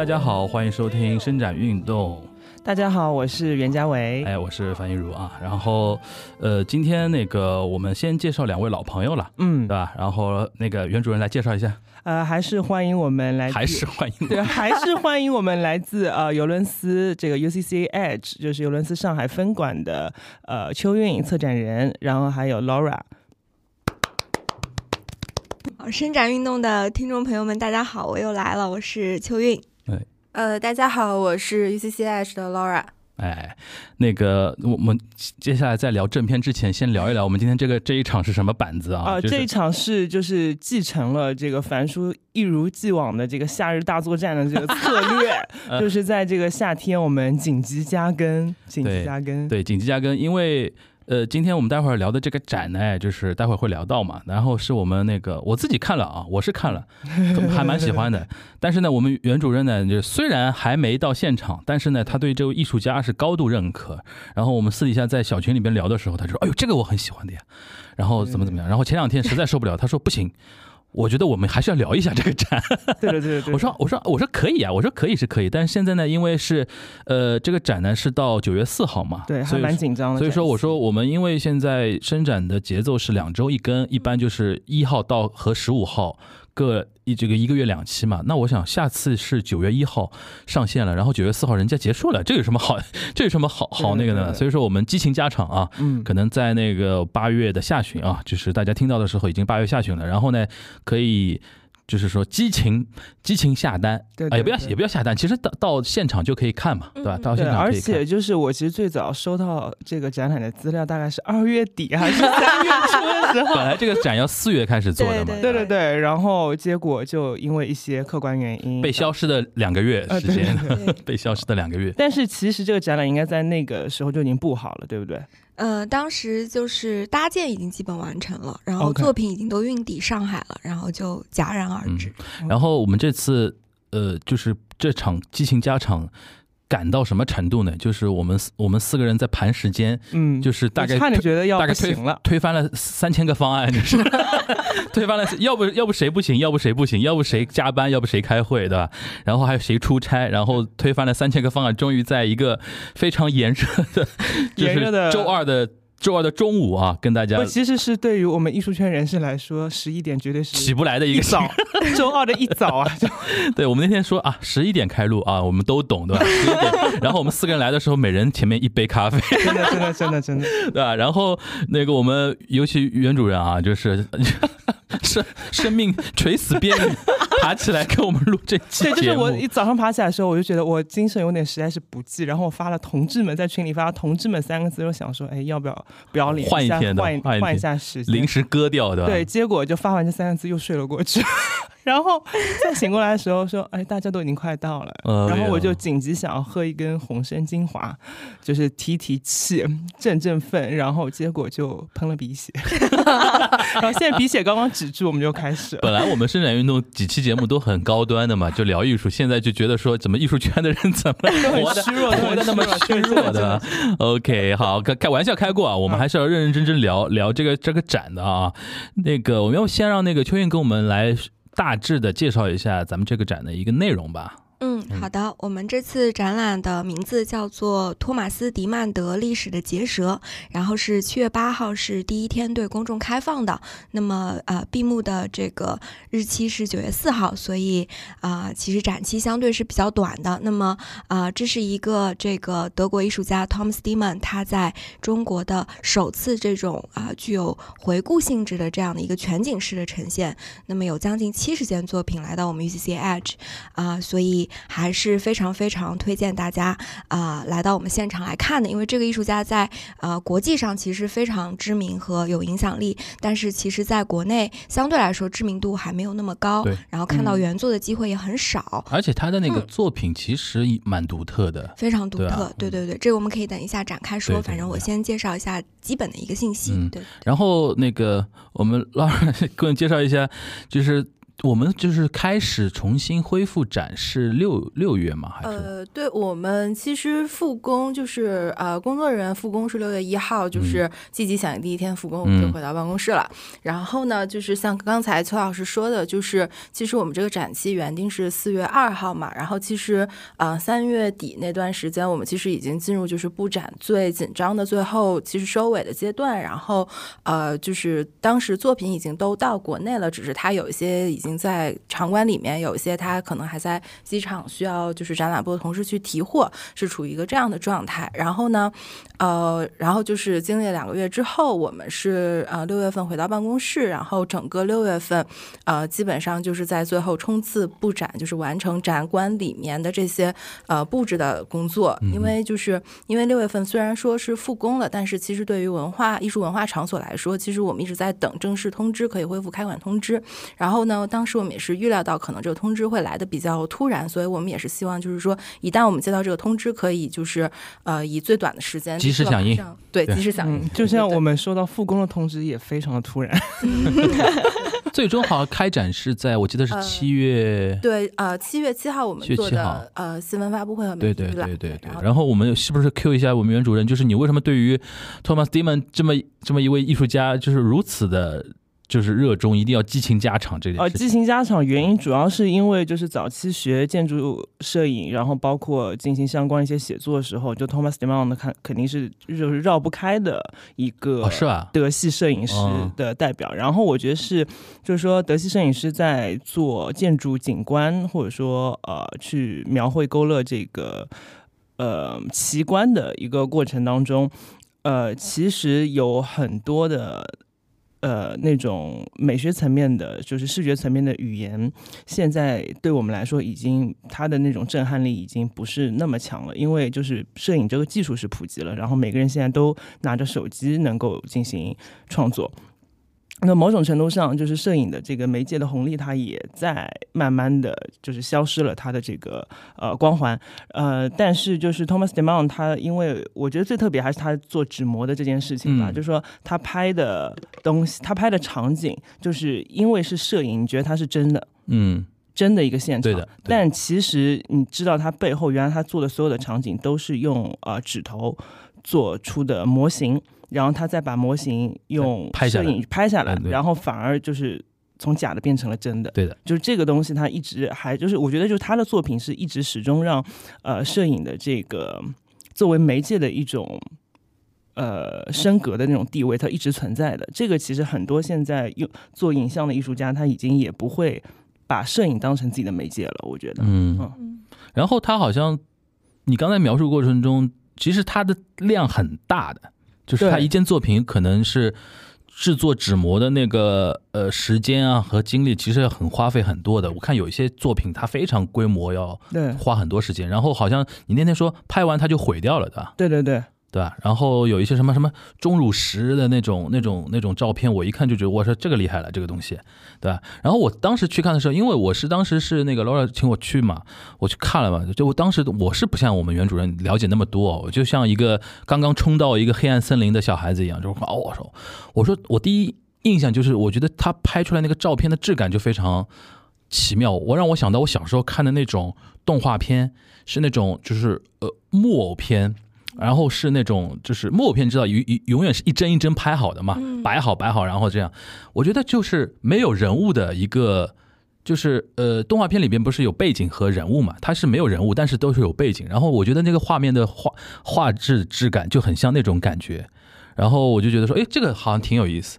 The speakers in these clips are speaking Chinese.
大家好，欢迎收听伸展运动。大家好，我是袁家维。哎，我是樊一茹啊。然后，呃，今天那个我们先介绍两位老朋友了，嗯，对吧？然后那个袁主任来介绍一下。呃，还是欢迎我们来，还是欢迎，对，还是欢迎我们来自呃尤伦斯这个 UCC Edge，就是尤伦斯上海分馆的呃秋韵策展人，然后还有 Laura。好，伸展运动的听众朋友们，大家好，我又来了，我是秋韵。对，呃，大家好，我是 UCC Edge 的 Laura。哎，那个，我们接下来在聊正片之前，先聊一聊我们今天这个这一场是什么板子啊？啊，这一场是就是继承了这个凡叔一如既往的这个夏日大作战的这个策略，就是在这个夏天我们紧急加更，紧急加更，对，紧急加更，因为。呃，今天我们待会儿聊的这个展呢，就是待会儿会聊到嘛。然后是我们那个我自己看了啊，我是看了，还蛮喜欢的。但是呢，我们袁主任呢，就虽然还没到现场，但是呢，他对这位艺术家是高度认可。然后我们私底下在小群里边聊的时候，他就说：“哎呦，这个我很喜欢的呀。”然后怎么怎么样？然后前两天实在受不了，他说：“不行。”我觉得我们还是要聊一下这个展。对对对对，我说我说我说可以啊，我说可以是可以，但是现在呢，因为是，呃，这个展呢是到九月四号嘛，对，还蛮紧张的。所以说我说我们因为现在伸展的节奏是两周一根，一般就是一号到和十五号。个一这个一个月两期嘛，那我想下次是九月一号上线了，然后九月四号人家结束了，这有什么好？这有什么好好那个呢？所以说我们激情加场啊，嗯，可能在那个八月的下旬啊，就是大家听到的时候已经八月下旬了，然后呢可以。就是说激情激情下单，啊也不要也不要下单，其实到到现场就可以看嘛，对吧？到现场可以看。而且就是我其实最早收到这个展览的资料，大概是二月底还是三月初的时候。本来这个展要四月开始做的嘛，对对对。然后结果就因为一些客观原因被消失的两个月时间，被消失的两个月。但是其实这个展览应该在那个时候就已经布好了，对不对？呃，当时就是搭建已经基本完成了，然后作品已经都运抵上海了，然后就戛然而止。然后我们这次，呃，就是这场激情加场。赶到什么程度呢？就是我们我们四个人在盘时间，嗯，就是大概差点觉得要不行了，推翻了三千个方案，就是 推翻了，要不要不谁不行，要不谁不行，要不谁加班，要不谁开会，对吧？然后还有谁出差，然后推翻了三千个方案，终于在一个非常炎热的，就是周二的。周二的中午啊，跟大家，其实是对于我们艺术圈人士来说，十一点绝对是起不来的一个早，周二的一早啊，对我们那天说啊，十一点开录啊，我们都懂对吧？十一点，然后我们四个人来的时候，每人前面一杯咖啡，真的真的真的真的，对吧？然后那个我们尤其袁主任啊，就是 生生命垂死边缘。爬起来跟我们录这期对，就是我一早上爬起来的时候，我就觉得我精神有点实在是不济，然后我发了“同志们”在群里发“同志们”三个字，又想说，哎，要不要不要脸换一天的，换换一下时间，临时割掉的。对，结果就发完这三个字又睡了过去。然后再醒过来的时候说：“哎，大家都已经快到了。”然后我就紧急想要喝一根红参精华，就是提提气、振振奋。然后结果就喷了鼻血。然后现在鼻血刚刚止住，我们就开始。本来我们伸展运动几期节目都很高端的嘛，就聊艺术。现在就觉得说，怎么艺术圈的人怎么活的虚弱，活的那么虚弱的？OK，好，开开玩笑开过啊，我们还是要认认真真聊聊这个这个展的啊。那个，我们要先让那个秋韵跟我们来。大致的介绍一下咱们这个展的一个内容吧。嗯，好的。我们这次展览的名字叫做《托马斯·迪曼德历史的结舌》，然后是七月八号是第一天对公众开放的。那么，呃，闭幕的这个日期是九月四号，所以啊，其实展期相对是比较短的。那么，啊，这是一个这个德国艺术家 Thomas d i m a n 他在中国的首次这种啊具有回顾性质的这样的一个全景式的呈现。那么，有将近七十件作品来到我们 UCC Edge，啊，所以。还是非常非常推荐大家啊来到我们现场来看的，因为这个艺术家在呃国际上其实非常知名和有影响力，但是其实在国内相对来说知名度还没有那么高，然后看到原作的机会也很少，而且他的那个作品其实蛮独特的，非常独特，对对对，这个我们可以等一下展开说，反正我先介绍一下基本的一个信息，对，然后那个我们老师给我们介绍一下，就是。我们就是开始重新恢复展示六六月吗？还是呃，对我们其实复工就是呃，工作人员复工是六月一号，就是积极响应第一天复工，我们就回到办公室了。然后呢，就是像刚才邱老师说的，就是其实我们这个展期原定是四月二号嘛，然后其实啊三月底那段时间，我们其实已经进入就是布展最紧张的最后其实收尾的阶段，然后呃就是当时作品已经都到国内了，只是它有一些已经。在场馆里面，有一些他可能还在机场，需要就是展览部的同事去提货，是处于一个这样的状态。然后呢，呃，然后就是经历了两个月之后，我们是呃六月份回到办公室，然后整个六月份，呃，基本上就是在最后冲刺布展，就是完成展馆里面的这些呃布置的工作。因为就是因为六月份虽然说是复工了，但是其实对于文化艺术文化场所来说，其实我们一直在等正式通知，可以恢复开馆通知。然后呢，当当时我们也是预料到可能这个通知会来的比较突然，所以我们也是希望就是说，一旦我们接到这个通知，可以就是呃以最短的时间及时响应，对，及时响应。就像我们收到复工的通知也非常的突然。最终好像开展是在我记得是七月，对，呃，七月七号我们做的呃新闻发布会和对对对对对。然后我们是不是 Q 一下我们袁主任？就是你为什么对于 Thomas Dimon 这么这么一位艺术家，就是如此的？就是热衷一定要激情加场这点。呃，激情加场原因主要是因为就是早期学建筑摄影，然后包括进行相关一些写作的时候，就 Thomas Dimond 看肯定是就是绕不开的一个是吧？德系摄影师的代表。然后我觉得是就是说德系摄影师在做建筑景观或者说呃去描绘勾勒这个呃奇观的一个过程当中，呃其实有很多的。呃，那种美学层面的，就是视觉层面的语言，现在对我们来说，已经它的那种震撼力已经不是那么强了，因为就是摄影这个技术是普及了，然后每个人现在都拿着手机能够进行创作。那某种程度上，就是摄影的这个媒介的红利，它也在慢慢的就是消失了它的这个呃光环，呃，但是就是 Thomas Demond 他，因为我觉得最特别还是他做纸模的这件事情吧，就是说他拍的东西，他拍的场景，就是因为是摄影，你觉得它是真的，嗯，真的一个现场，对的，但其实你知道他背后，原来他做的所有的场景都是用呃纸头做出的模型。然后他再把模型用摄影拍下来，然后反而就是从假的变成了真的。对的，就是这个东西，他一直还就是，我觉得就是他的作品是一直始终让呃摄影的这个作为媒介的一种呃升格的那种地位，它一直存在的。这个其实很多现在用做影像的艺术家，他已经也不会把摄影当成自己的媒介了。我觉得，嗯嗯。然后他好像你刚才描述过程中，其实他的量很大的。就是他一件作品可能是制作纸模的那个呃时间啊和精力，其实很花费很多的。我看有一些作品，它非常规模，要花很多时间。然后好像你那天说拍完它就毁掉了的。对对对。对吧？然后有一些什么什么钟乳石的那种、那种、那种照片，我一看就觉得，我说这个厉害了，这个东西，对吧？然后我当时去看的时候，因为我是当时是那个 Laura 请我去嘛，我去看了嘛，就我当时我是不像我们袁主任了解那么多，我就像一个刚刚冲到一个黑暗森林的小孩子一样，就是哦，我说，我说我第一印象就是，我觉得他拍出来那个照片的质感就非常奇妙，我让我想到我小时候看的那种动画片，是那种就是呃木偶片。然后是那种就是木偶片，知道永永永远是一帧一帧拍好的嘛，摆好摆好，然后这样，我觉得就是没有人物的一个，就是呃动画片里边不是有背景和人物嘛，它是没有人物，但是都是有背景。然后我觉得那个画面的画画质质感就很像那种感觉，然后我就觉得说，哎，这个好像挺有意思。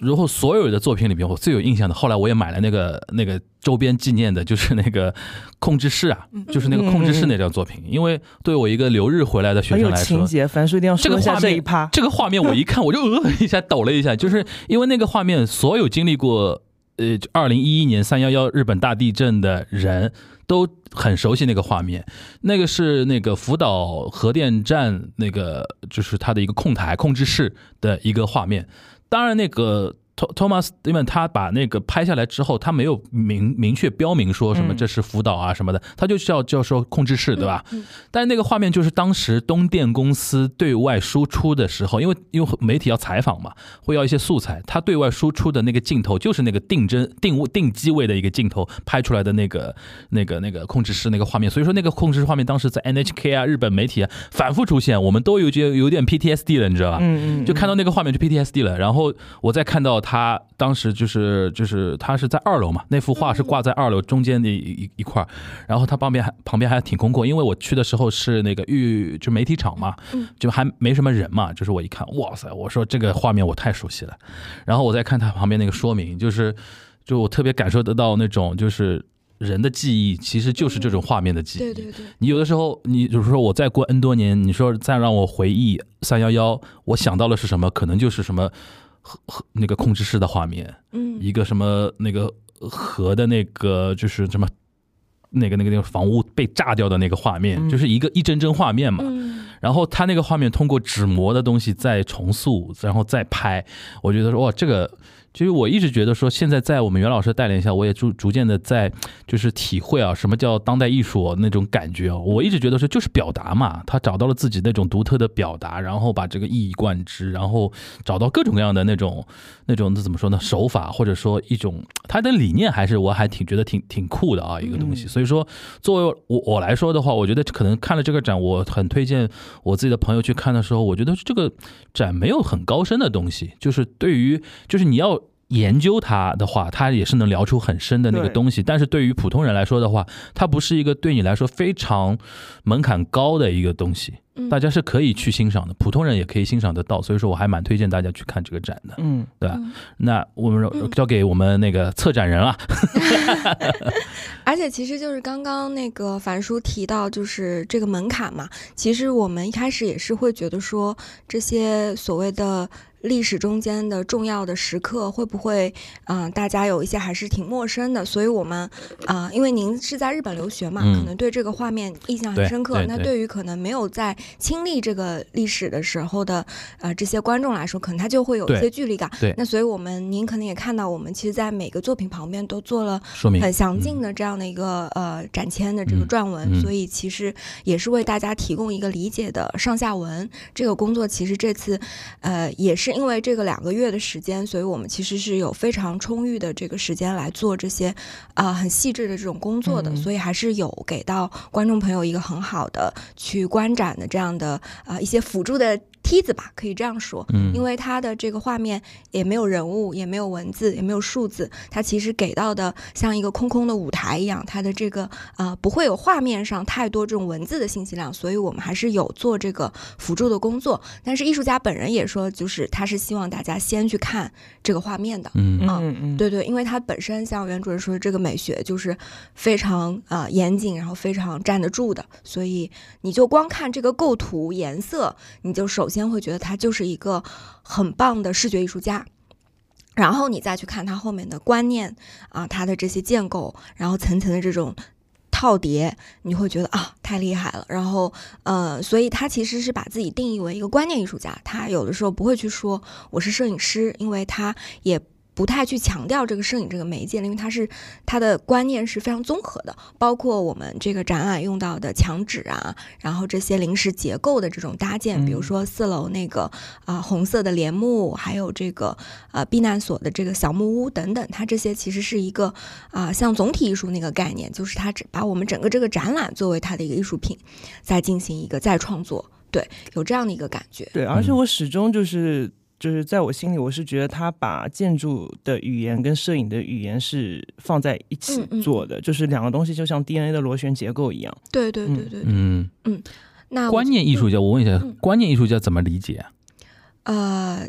然后所有的作品里边，我最有印象的，后来我也买了那个那个周边纪念的，就是那个控制室啊，就是那个控制室那张作品。因为对我一个留日回来的学生来说，情节，樊叔一定要说一下这一趴。这个画面我一看，我就呃一下 抖了一下，就是因为那个画面，所有经历过呃二零一一年三幺幺日本大地震的人都很熟悉那个画面。那个是那个福岛核电站那个就是它的一个控台控制室的一个画面。当然，那个 Thomas，因为他把那个拍下来之后，他没有明明确标明说什么这是辅导啊什么的，他就叫叫说控制室，对吧？但是那个画面就是当时东电公司对外输出的时候，因为因为媒体要采访嘛，会要一些素材，他对外输出的那个镜头就是那个定帧定位定机位的一个镜头拍出来的那个那个那个控制室那个画面，所以说那个控制室画面当时在 NHK 啊日本媒体啊反复出现，我们都有觉得有点 PTSD 了，你知道吧？嗯嗯，就看到那个画面就 PTSD 了，然后我再看到。他当时就是就是他是在二楼嘛，那幅画是挂在二楼中间的一一块然后他旁边还旁边还挺空旷，因为我去的时候是那个预就媒体场嘛，就还没什么人嘛，就是我一看，哇塞，我说这个画面我太熟悉了，然后我再看他旁边那个说明，就是就我特别感受得到那种就是人的记忆其实就是这种画面的记忆，对对对，你有的时候你就是说我再过 N 多年，你说再让我回忆三幺幺，我想到的是什么？可能就是什么。和和那个控制室的画面，嗯，一个什么那个河的那个就是什么那个那个那个房屋被炸掉的那个画面，就是一个一帧帧画面嘛。然后他那个画面通过纸模的东西再重塑，然后再拍，我觉得说哇，这个。其实我一直觉得说，现在在我们袁老师带领下，我也逐逐渐的在就是体会啊，什么叫当代艺术那种感觉啊。我一直觉得说，就是表达嘛，他找到了自己那种独特的表达，然后把这个一以贯之，然后找到各种各样的那种那种那怎么说呢手法，或者说一种他的理念，还是我还挺觉得挺挺酷的啊一个东西。所以说，作为我我来说的话，我觉得可能看了这个展，我很推荐我自己的朋友去看的时候，我觉得这个展没有很高深的东西，就是对于就是你要。研究它的话，它也是能聊出很深的那个东西。但是对于普通人来说的话，它不是一个对你来说非常门槛高的一个东西。大家是可以去欣赏的，普通人也可以欣赏得到。所以说，我还蛮推荐大家去看这个展的。嗯，对吧？那我们交给我们那个策展人了。而且，其实就是刚刚那个樊叔提到，就是这个门槛嘛。其实我们一开始也是会觉得说，这些所谓的。历史中间的重要的时刻会不会，嗯，大家有一些还是挺陌生的，所以我们，啊，因为您是在日本留学嘛，可能对这个画面印象很深刻。那对于可能没有在亲历这个历史的时候的，呃，这些观众来说，可能他就会有一些距离感。对。那所以我们您可能也看到，我们其实，在每个作品旁边都做了说明很详尽的这样的一个呃展签的这个撰文，所以其实也是为大家提供一个理解的上下文。这个工作其实这次，呃，也是。是因为这个两个月的时间，所以我们其实是有非常充裕的这个时间来做这些啊很细致的这种工作的，所以还是有给到观众朋友一个很好的去观展的这样的啊一些辅助的。梯子吧，可以这样说，嗯，因为它的这个画面也没有人物，也没有文字，也没有数字，它其实给到的像一个空空的舞台一样，它的这个呃不会有画面上太多这种文字的信息量，所以我们还是有做这个辅助的工作。但是艺术家本人也说，就是他是希望大家先去看这个画面的，嗯嗯嗯，对对，因为它本身像袁主任说的，这个美学就是非常啊严谨，然后非常站得住的，所以你就光看这个构图颜色，你就首先。先会觉得他就是一个很棒的视觉艺术家，然后你再去看他后面的观念啊，他的这些建构，然后层层的这种套叠，你会觉得啊，太厉害了。然后，呃，所以他其实是把自己定义为一个观念艺术家，他有的时候不会去说我是摄影师，因为他也。不太去强调这个摄影这个媒介，因为它是它的观念是非常综合的，包括我们这个展览用到的墙纸啊，然后这些临时结构的这种搭建，比如说四楼那个啊红色的帘幕，还有这个呃避难所的这个小木屋等等，它这些其实是一个啊像总体艺术那个概念，就是它把我们整个这个展览作为它的一个艺术品，在进行一个再创作，对，有这样的一个感觉。对，而且我始终就是。就是在我心里，我是觉得他把建筑的语言跟摄影的语言是放在一起做的，就是两个东西就像 DNA 的螺旋结构一样。对对对对，嗯嗯，那观念艺术家，我问一下，观念艺术家怎么理解？呃。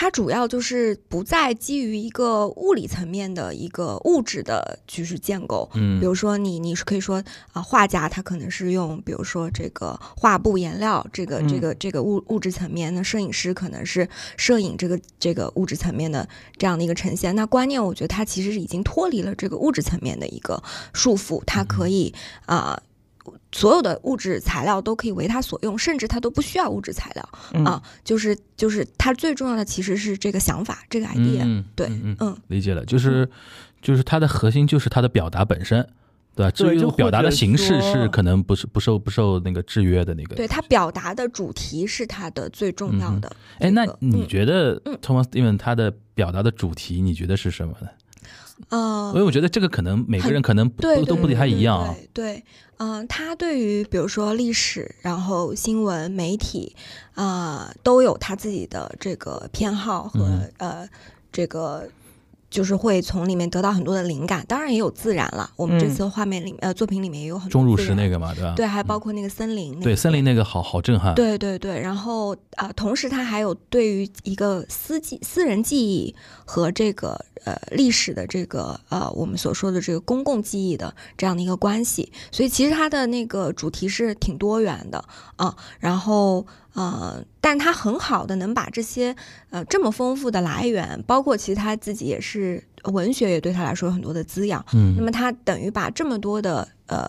它主要就是不再基于一个物理层面的一个物质的就是建构，嗯，比如说你你是可以说啊，画家他可能是用比如说这个画布颜料这个这个这个物物质层面，那摄影师可能是摄影这个这个物质层面的这样的一个呈现。那观念，我觉得它其实是已经脱离了这个物质层面的一个束缚，它可以啊。所有的物质材料都可以为他所用，甚至他都不需要物质材料啊。就是就是他最重要的其实是这个想法，这个 idea。对，嗯，理解了，就是就是它的核心就是它的表达本身。对吧，至于表达的形式是可能不是不受不受那个制约的那个。对他表达的主题是他的最重要的。哎，那你觉得 Thomas Steven 他的表达的主题，你觉得是什么呢？嗯，因为我觉得这个可能每个人可能都都不太一样。对，嗯，他对于比如说历史，然后新闻媒体，啊，都有他自己的这个偏好和呃这个。就是会从里面得到很多的灵感，当然也有自然了。我们这次画面里呃作品里面也有很多钟乳石那个嘛，对吧？对，还包括那个森林。对，森林那个好好震撼。对对对，然后啊，同时他还有对于一个私记、私人记忆和这个呃历史的这个呃我们所说的这个公共记忆的这样的一个关系，所以其实它的那个主题是挺多元的啊。然后。呃，但它很好的能把这些呃这么丰富的来源，包括其实他自己也是文学，也对他来说有很多的滋养。嗯，那么他等于把这么多的呃。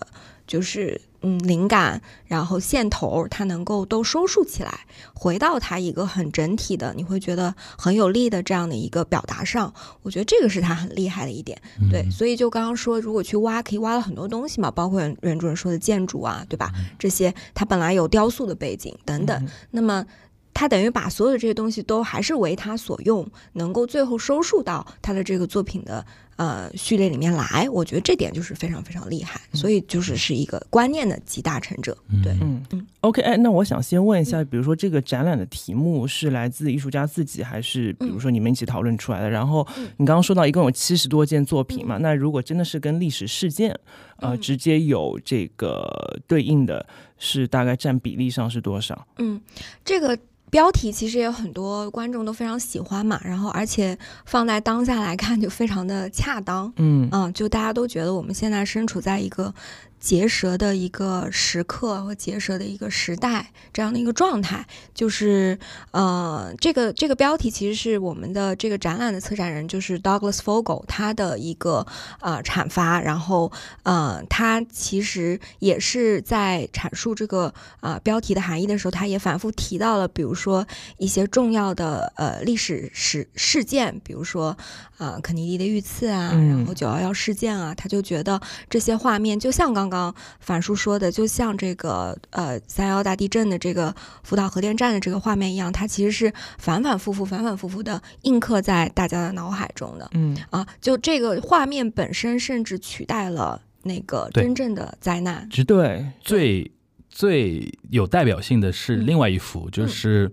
就是嗯，灵感，然后线头，它能够都收束起来，回到它一个很整体的，你会觉得很有力的这样的一个表达上。我觉得这个是它很厉害的一点。对，所以就刚刚说，如果去挖，可以挖了很多东西嘛，包括袁主任说的建筑啊，对吧？这些它本来有雕塑的背景等等，那么他等于把所有的这些东西都还是为他所用，能够最后收束到他的这个作品的。呃，序列里面来，我觉得这点就是非常非常厉害，所以就是是一个观念的集大成者。对，嗯嗯。OK，哎，那我想先问一下，比如说这个展览的题目是来自艺术家自己，还是比如说你们一起讨论出来的？然后你刚刚说到一共有七十多件作品嘛？那如果真的是跟历史事件呃直接有这个对应的，是大概占比例上是多少？嗯，这个。标题其实也有很多观众都非常喜欢嘛，然后而且放在当下来看就非常的恰当，嗯嗯，就大家都觉得我们现在身处在一个。结舌的一个时刻和结舌的一个时代，这样的一个状态，就是呃，这个这个标题其实是我们的这个展览的策展人，就是 Douglas Fogel 他的一个呃阐发，然后呃，他其实也是在阐述这个呃标题的含义的时候，他也反复提到了，比如说一些重要的呃历史事事件，比如说啊肯尼迪的遇刺啊，然后九幺幺事件啊，他就觉得这些画面就像刚。刚樊叔说的，就像这个呃三幺大地震的这个福岛核电站的这个画面一样，它其实是反反复复、反反复复的印刻在大家的脑海中的。嗯啊，就这个画面本身，甚至取代了那个真正的灾难。对，最最有代表性的是另外一幅，就是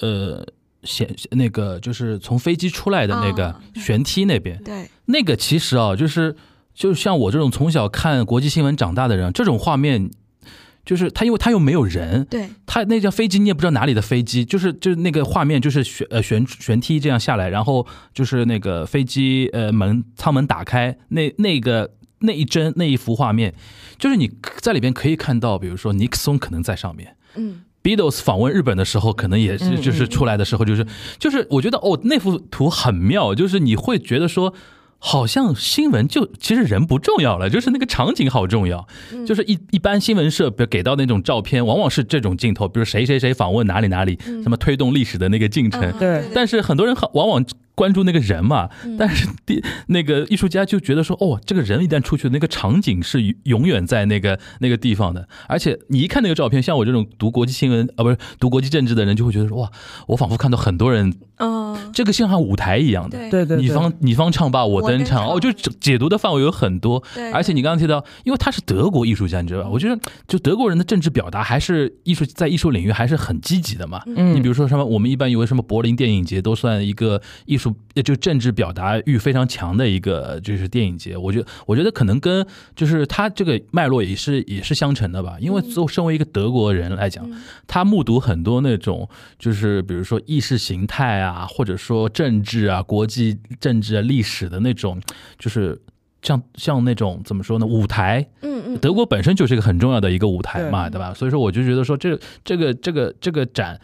呃，显那个就是从飞机出来的那个悬梯那边。对，那个其实啊，就是。就像我这种从小看国际新闻长大的人，这种画面，就是他，因为他又没有人，对，他那架飞机你也不知道哪里的飞机，就是就是那个画面，就是悬呃悬悬梯这样下来，然后就是那个飞机呃门舱门打开，那那个那一帧那一幅画面，就是你在里边可以看到，比如说尼克松可能在上面，嗯，Beatles 访问日本的时候，可能也是就是出来的时候，就是就是我觉得哦那幅图很妙，就是你会觉得说。好像新闻就其实人不重要了，就是那个场景好重要。就是一一般新闻社给给到那种照片，往往是这种镜头，比如谁谁谁访问哪里哪里，什么推动历史的那个进程。对，但是很多人往往。关注那个人嘛，但是第那个艺术家就觉得说，哦，这个人一旦出去，那个场景是永远在那个那个地方的。而且你一看那个照片，像我这种读国际新闻啊，不是读国际政治的人，就会觉得说，哇，我仿佛看到很多人，哦，这个像像舞台一样的，对对，你方你方唱罢我登场，哦，就解读的范围有很多。对，而且你刚刚提到，因为他是德国艺术家，你知道吧？我觉得就德国人的政治表达还是艺术在艺术领域还是很积极的嘛。嗯，你比如说什么，我们一般以为什么柏林电影节都算一个艺术，就政。治表达欲非常强的一个，就是电影节。我觉得，我觉得可能跟就是他这个脉络也是也是相承的吧。因为作身为一个德国人来讲，他目睹很多那种，就是比如说意识形态啊，或者说政治啊、国际政治啊、历史的那种，就是像像那种怎么说呢？舞台，嗯嗯，德国本身就是一个很重要的一个舞台嘛，对吧？所以说，我就觉得说，这这个这个这个展。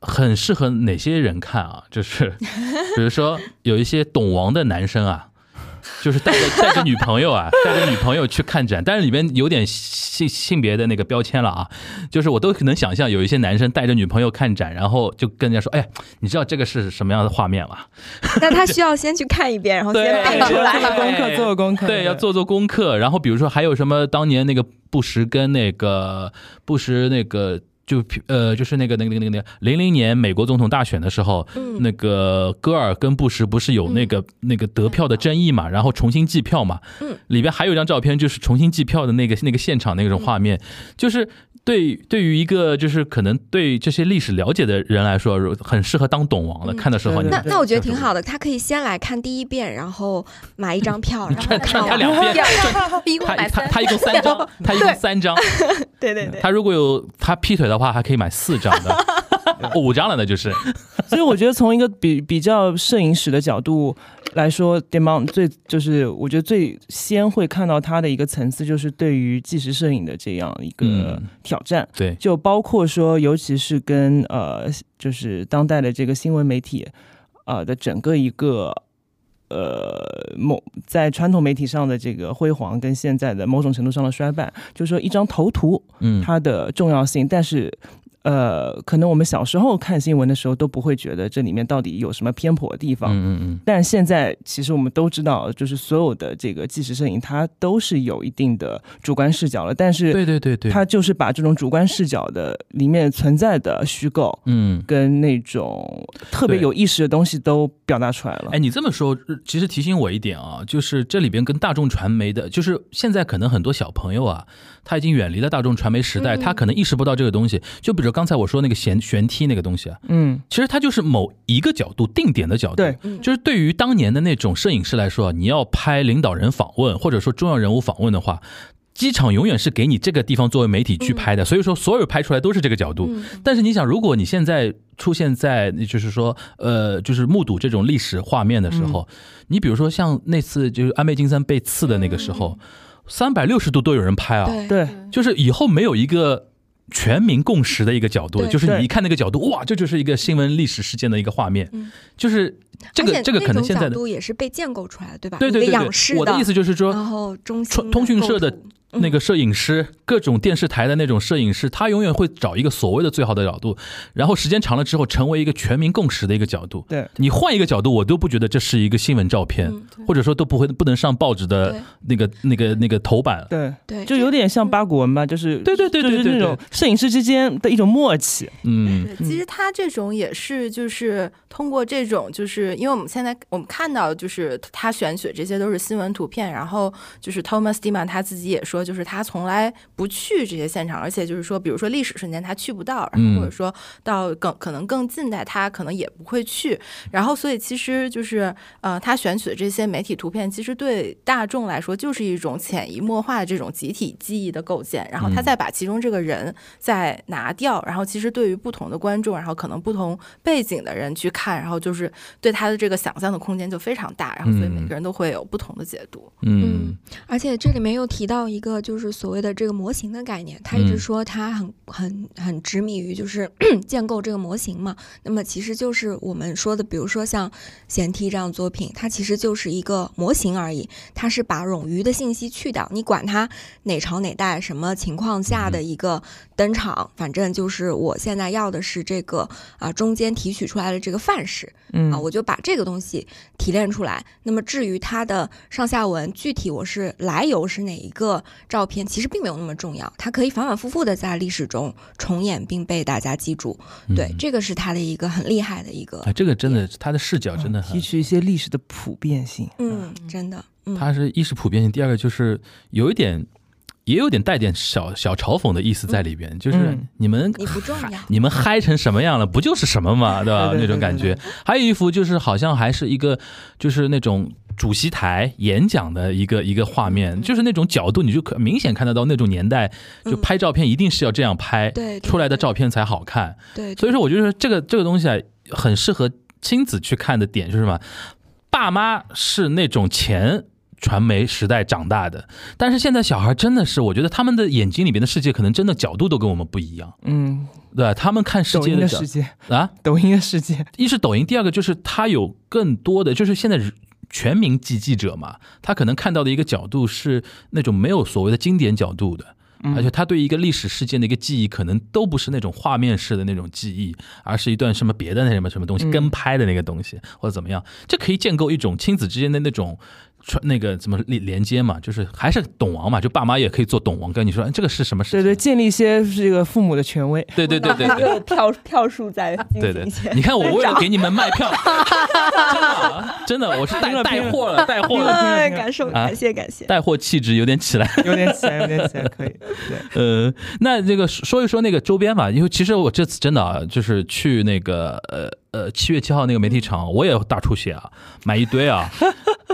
很适合哪些人看啊？就是，比如说有一些懂王的男生啊，就是带着带着女朋友啊，带着女朋友去看展，但是里面有点性性别的那个标签了啊，就是我都可能想象有一些男生带着女朋友看展，然后就跟人家说，哎，你知道这个是什么样的画面吗？那他需要先去看一遍，然后先背出来，做功课，做功课，对，要做做功课。然后比如说还有什么当年那个布什跟那个布什那个。就呃，就是那个那个那个那个零零年美国总统大选的时候，那个戈尔跟布什不是有那个那个得票的争议嘛，然后重新计票嘛，里边还有一张照片，就是重新计票的那个那个现场那种画面，就是。对，对于一个就是可能对这些历史了解的人来说，很适合当懂王的。看的时候，那那我觉得挺好的。他可以先来看第一遍，然后买一张 票，然后看 他两遍。他他他一共三张，他一共三张。对对对。他如果有他劈腿的话，还可以买四张的。五张了，那就是。所以我觉得从一个比比较摄影史的角度来说 d e m o n 最就是我觉得最先会看到它的一个层次，就是对于纪实摄影的这样一个挑战。对，就包括说，尤其是跟呃，就是当代的这个新闻媒体，呃的整个一个呃某在传统媒体上的这个辉煌，跟现在的某种程度上的衰败，就是说一张头图，嗯，它的重要性，但是。呃，可能我们小时候看新闻的时候都不会觉得这里面到底有什么偏颇的地方。嗯嗯嗯。但现在其实我们都知道，就是所有的这个纪实摄影，它都是有一定的主观视角了。但是，对对对对，它就是把这种主观视角的里面存在的虚构，嗯，跟那种特别有意识的东西都表达出来了。哎，你这么说，其实提醒我一点啊，就是这里边跟大众传媒的，就是现在可能很多小朋友啊，他已经远离了大众传媒时代，他可能意识不到这个东西。就比如。刚才我说那个悬悬梯那个东西啊，嗯，其实它就是某一个角度定点的角度，对，就是对于当年的那种摄影师来说，你要拍领导人访问或者说重要人物访问的话，机场永远是给你这个地方作为媒体去拍的，所以说所有拍出来都是这个角度。但是你想，如果你现在出现在就是说呃，就是目睹这种历史画面的时候，你比如说像那次就是安倍晋三被刺的那个时候，三百六十度都有人拍啊，对，就是以后没有一个。全民共识的一个角度，就是你一看那个角度，哇，这就是一个新闻历史事件的一个画面，就是这个这个可能现在的角度也是被建构出来的，对吧？对对对，我的意思就是说，然后中通讯社的。那个摄影师，各种电视台的那种摄影师，他永远会找一个所谓的最好的角度，然后时间长了之后，成为一个全民共识的一个角度。对。你换一个角度，我都不觉得这是一个新闻照片，或者说都不会不能上报纸的那个那个那个头版。对。对，就有点像八股文吧，就是对对对对对，那种摄影师之间的一种默契。嗯，其实他这种也是就是通过这种，就是因为我们现在我们看到就是他选取这些都是新闻图片，然后就是 Thomas Diman 他自己也说，就是他从来。不去这些现场，而且就是说，比如说历史瞬间他去不到，然后或者说到更可能更近代，他可能也不会去。然后，所以其实就是呃，他选取的这些媒体图片，其实对大众来说就是一种潜移默化的这种集体记忆的构建。然后他再把其中这个人再拿掉，然后其实对于不同的观众，然后可能不同背景的人去看，然后就是对他的这个想象的空间就非常大。然后，所以每个人都会有不同的解读。嗯，而且这里面又提到一个，就是所谓的。这个模型的概念，他一直说他很很很执迷于就是 建构这个模型嘛。那么其实就是我们说的，比如说像《贤梯》这样作品，它其实就是一个模型而已。它是把冗余的信息去掉，你管它哪朝哪代什么情况下的一个登场，反正就是我现在要的是这个啊中间提取出来的这个范式，啊我就把这个东西提炼出来。那么至于它的上下文具体我是来由是哪一个照片，其实并。没有那么重要，它可以反反复复的在历史中重演并被大家记住。对，这个是他的一个很厉害的一个。啊，这个真的，他的视角真的提取一些历史的普遍性。嗯，真的。它是一是普遍性，第二个就是有一点，也有点带点小小嘲讽的意思在里边，就是你们你不重要，你们嗨成什么样了，不就是什么嘛，对吧？那种感觉。还有一幅就是好像还是一个，就是那种。主席台演讲的一个一个画面，就是那种角度，你就可明显看得到那种年代，就拍照片一定是要这样拍，出来的照片才好看。对，所以说我觉得这个这个东西啊，很适合亲子去看的点就是什么，爸妈是那种前传媒时代长大的，但是现在小孩真的是，我觉得他们的眼睛里边的世界可能真的角度都跟我们不一样。嗯，对他们看世界的世界。啊，抖音的世界，一是抖音，第二个就是他有更多的，就是现在。全民记记者嘛，他可能看到的一个角度是那种没有所谓的经典角度的。而且他对一个历史事件的一个记忆，可能都不是那种画面式的那种记忆，而是一段什么别的那什么什么东西跟拍的那个东西，或者怎么样，这可以建构一种亲子之间的那种。传那个怎么连连接嘛，就是还是懂王嘛，就爸妈也可以做懂王，跟你说这个是什么事？对对，建立一些这个父母的权威。对对对对对，票票数在对对，你看我为了给你们卖票，真的真的，我是带带货了，带货了，感受感谢感谢，带货气质有点起来，有点起来，有点起来，可以。对，呃，那这个说一说那个周边吧，因为其实我这次真的啊，就是去那个呃。呃，七月七号那个媒体场，我也大出血啊，买一堆啊，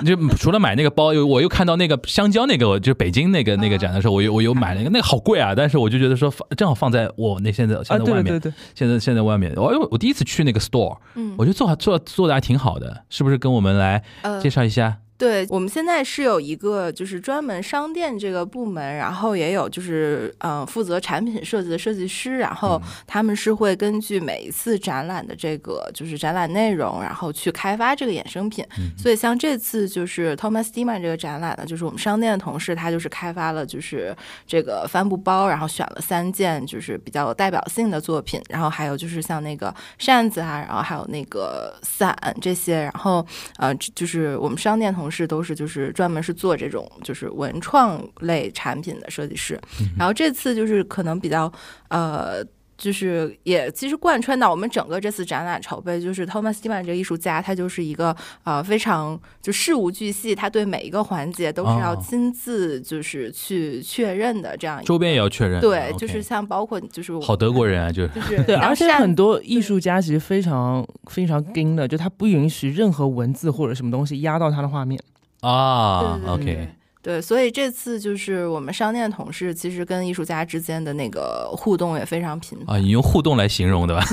就除了买那个包，又我又看到那个香蕉那个，就是北京那个那个展的时候，我又我又买了一个，那个好贵啊，但是我就觉得说放正好放在我那现在现在外面，现在现在外面，我我第一次去那个 store，嗯，我觉得做做做的还挺好的，是不是跟我们来介绍一下？对我们现在是有一个就是专门商店这个部门，然后也有就是嗯负责产品设计的设计师，然后他们是会根据每一次展览的这个就是展览内容，然后去开发这个衍生品。所以像这次就是 Thomas Diman 这个展览呢，就是我们商店的同事他就是开发了就是这个帆布包，然后选了三件就是比较有代表性的作品，然后还有就是像那个扇子啊，然后还有那个伞这些，然后呃就是我们商店同。同事都是就是专门是做这种就是文创类产品的设计师，然后这次就是可能比较呃。就是也其实贯穿到我们整个这次展览筹备，就是 Thomas Dima 这个艺术家，他就是一个呃非常就事无巨细，他对每一个环节都是要亲自就是去确认的这样。周边也要确认。对，就是像包括就是好德国人啊，就是 对，而且很多艺术家其实非常非常硬的，就他不允许任何文字或者什么东西压到他的画面啊。OK。对，所以这次就是我们商店同事，其实跟艺术家之间的那个互动也非常频繁啊。你用互动来形容对吧？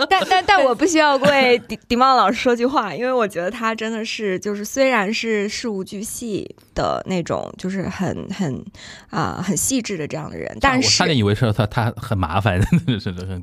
但但但我不需要为迪迪茂老师说句话，因为我觉得他真的是就是虽然是事无巨细的那种，就是很很啊很细致的这样的人，但是我差点以为说他他很麻烦，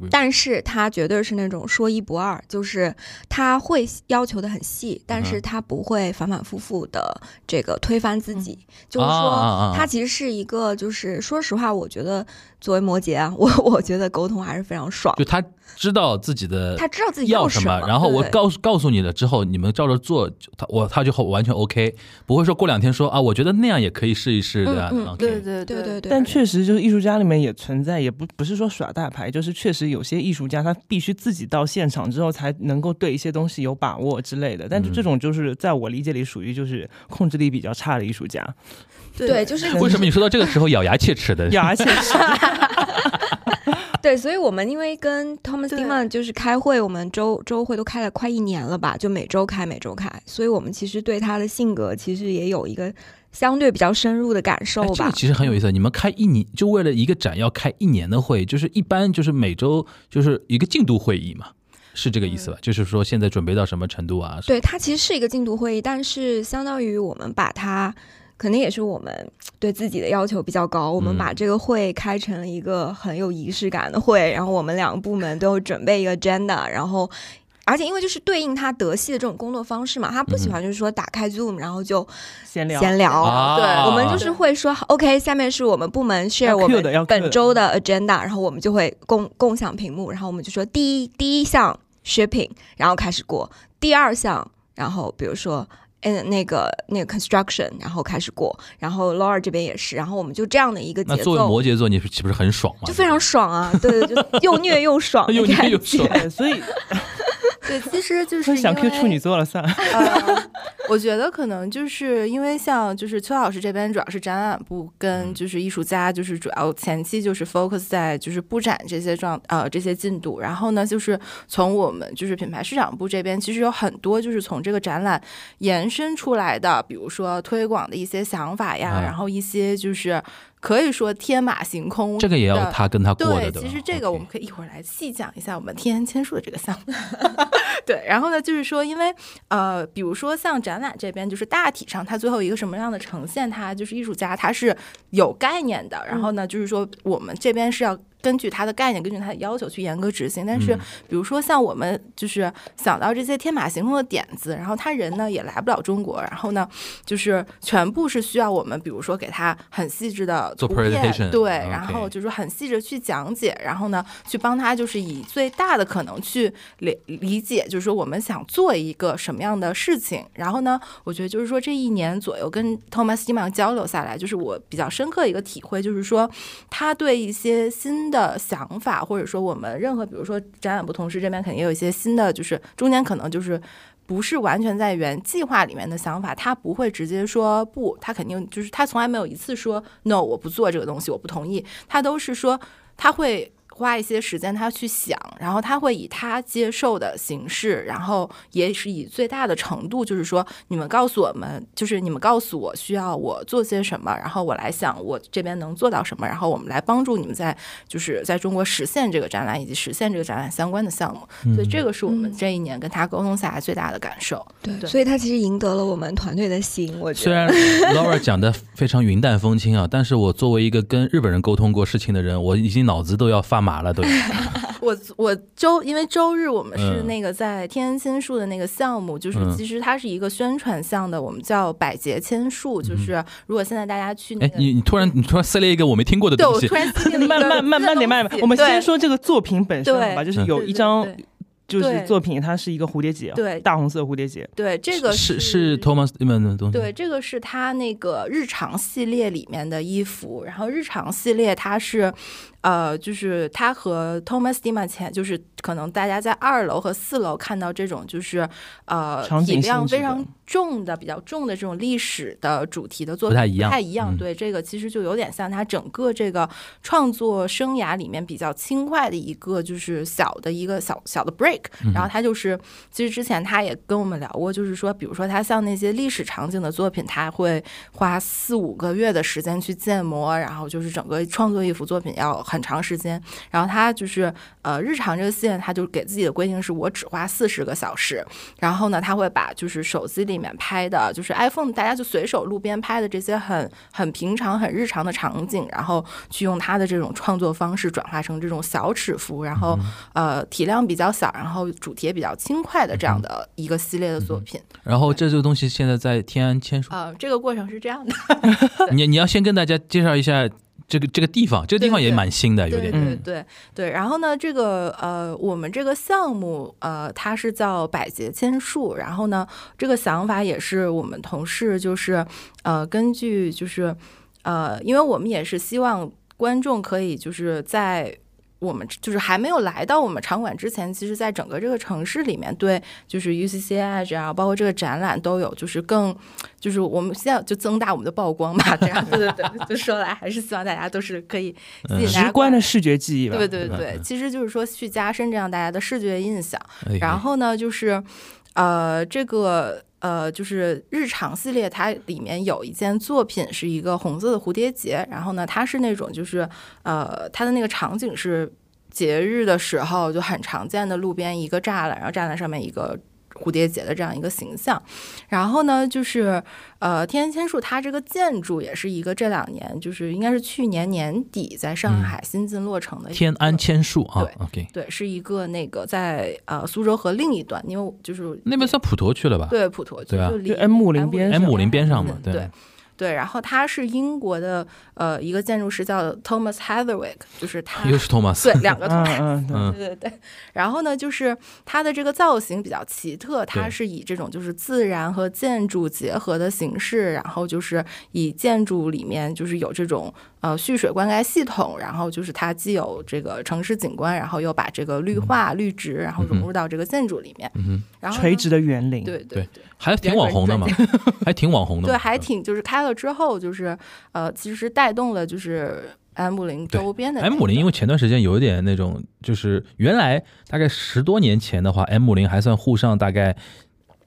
但是他绝对是那种说一不二，就是他会要求的很细，但是他不会反反复复的这个推翻自己，就是说他其实是一个就是说实话，我觉得。作为摩羯啊，我 我觉得沟通还是非常爽。就他知道自己的，他知道自己要什么，然后我告诉告诉你了之后，你们照着做，他我他就完全 OK，不会说过两天说啊，我觉得那样也可以试一试，对吧？对对对对对。但确实就是艺术家里面也存在，也不不是说耍大牌，就是确实有些艺术家他必须自己到现场之后才能够对一些东西有把握之类的。但是这种就是在我理解里属于就是控制力比较差的艺术家。对，就是为什么你说到这个时候咬牙切齿的？咬牙切齿。对，所以我们因为跟 Thomas Dima 就是开会，我们周周会都开了快一年了吧，就每周开，每周开，所以我们其实对他的性格其实也有一个相对比较深入的感受吧。这个其实很有意思，你们开一年就为了一个展要开一年的会，就是一般就是每周就是一个进度会议嘛，是这个意思吧？就是说现在准备到什么程度啊？对，它其实是一个进度会议，但是相当于我们把它。肯定也是我们对自己的要求比较高，我们把这个会开成了一个很有仪式感的会，然后我们两个部门都准备一个 agenda，然后而且因为就是对应他德系的这种工作方式嘛，他不喜欢就是说打开 Zoom 然后就闲聊，闲聊，对，我们就是会说 OK，下面是我们部门 share 我们本周的 agenda，然后我们就会共共享屏幕，然后我们就说第一第一项 shipping，然后开始过，第二项，然后比如说。嗯，那个那个 construction，然后开始过，然后 Laura 这边也是，然后我们就这样的一个节奏。那作为摩羯座，你岂不是很爽吗？就非常爽啊！对对，就又虐又爽，又虐又爽，所以。对，其实就是想 Q 处女座了，算了。我觉得可能就是因为像就是邱老师这边主要是展览部跟就是艺术家，就是主要前期就是 focus 在就是布展这些状呃这些进度，然后呢就是从我们就是品牌市场部这边，其实有很多就是从这个展览延伸出来的，比如说推广的一些想法呀，然后一些就是。可以说天马行空，这个也要他跟他过的。对，其实这个我们可以一会儿来细讲一下我们天然签署的这个项目。对，然后呢，就是说，因为呃，比如说像展览这边，就是大体上它最后一个什么样的呈现，它就是艺术家他是有概念的。然后呢，就是说我们这边是要根据它的概念，根据它的要求去严格执行。但是，比如说像我们就是想到这些天马行空的点子，然后他人呢也来不了中国，然后呢就是全部是需要我们，比如说给他很细致的做 presentation，对，然后就是很细致去讲解，然后呢去帮他就是以最大的可能去理理解，就是说我们想做一个什么样的事情。然后呢，我觉得就是说这一年左右跟 Thomas d i m a n 交流下来，就是我比较深刻一个体会，就是说他对一些新的。想法，或者说我们任何，比如说展览部同事，这边肯定有一些新的，就是中间可能就是不是完全在原计划里面的想法，他不会直接说不，他肯定就是他从来没有一次说 no，我不做这个东西，我不同意，他都是说他会。花一些时间，他去想，然后他会以他接受的形式，然后也是以最大的程度，就是说，你们告诉我们，就是你们告诉我需要我做些什么，然后我来想我这边能做到什么，然后我们来帮助你们在就是在中国实现这个展览以及实现这个展览相关的项目。所以这个是我们这一年跟他沟通下来最大的感受。对，所以他其实赢得了我们团队的心。我觉得虽然 Laura 讲的非常云淡风轻啊，但是我作为一个跟日本人沟通过事情的人，我已经脑子都要发。麻了都。我我周因为周日我们是那个在天安千树的那个项目，就是其实它是一个宣传项的，我们叫百节千树。就是如果现在大家去，哎，你你突然你突然塞了一个我没听过的东西，对，我突然慢慢慢慢点慢点，我们先说这个作品本身吧，就是有一张。就是作品，它是一个蝴蝶结，对，大红色蝴蝶结，对，这个是是 Thomas 的东西，对，这个是他那个日常系列里面的衣服，然后日常系列它是。呃，就是他和 Thomas Dima 前，就是可能大家在二楼和四楼看到这种，就是呃体量非常重的、比较重的这种历史的主题的作品不太一样。不太一样，对这个其实就有点像他整个这个创作生涯里面比较轻快的一个，就是小的一个小小的 break。然后他就是，其实之前他也跟我们聊过，就是说，比如说他像那些历史场景的作品，他会花四五个月的时间去建模，然后就是整个创作一幅作品要很。很长时间，然后他就是呃，日常这个线，他就给自己的规定是我只花四十个小时。然后呢，他会把就是手机里面拍的，就是 iPhone 大家就随手路边拍的这些很很平常、很日常的场景，然后去用他的这种创作方式转化成这种小尺幅，然后呃体量比较小，然后主题也比较轻快的这样的一个系列的作品。然后这这个东西现在在天安签署。呃，这个过程是这样的。你你要先跟大家介绍一下。这个这个地方，这个地方也蛮新的，有点对对对。然后呢，这个呃，我们这个项目呃，它是叫百节千树。然后呢，这个想法也是我们同事就是呃，根据就是呃，因为我们也是希望观众可以就是在。我们就是还没有来到我们场馆之前，其实，在整个这个城市里面，对，就是 UCCI 这样，包括这个展览都有，就是更，就是我们现在就增大我们的曝光嘛，这样，对对对，就说来还是希望大家都是可以直观的视觉记忆吧，对对对，其实就是说去加深这样大家的视觉印象，然后呢，就是呃，这个。呃，就是日常系列，它里面有一件作品是一个红色的蝴蝶结，然后呢，它是那种就是呃，它的那个场景是节日的时候就很常见的路边一个栅栏，然后栅栏上面一个。蝴蝶结的这样一个形象，然后呢，就是呃，天安千树它这个建筑也是一个这两年，就是应该是去年年底在上海新近落成的天安千树啊，对，OK，对，是一个那个在呃苏州河另一端，因为就是那边算普陀区了吧？对，普陀区就离 M 五零边，M 五零边上嘛，对。对，然后他是英国的呃一个建筑师叫 Thomas Heatherwick，就是他又是 Thomas，对，两个 Thomas，对对对。然后呢，就是他的这个造型比较奇特，他是以这种就是自然和建筑结合的形式，然后就是以建筑里面就是有这种。呃，蓄水灌溉系统，然后就是它既有这个城市景观，然后又把这个绿化、绿植，然后融入到这个建筑里面。嗯然后垂直的园林，对对。对，还挺网红的嘛，还挺网红的。对，还挺就是开了之后，就是呃，其实带动了就是 M 零周边的 M 零，因为前段时间有一点那种，就是原来大概十多年前的话，M 零还算沪上大概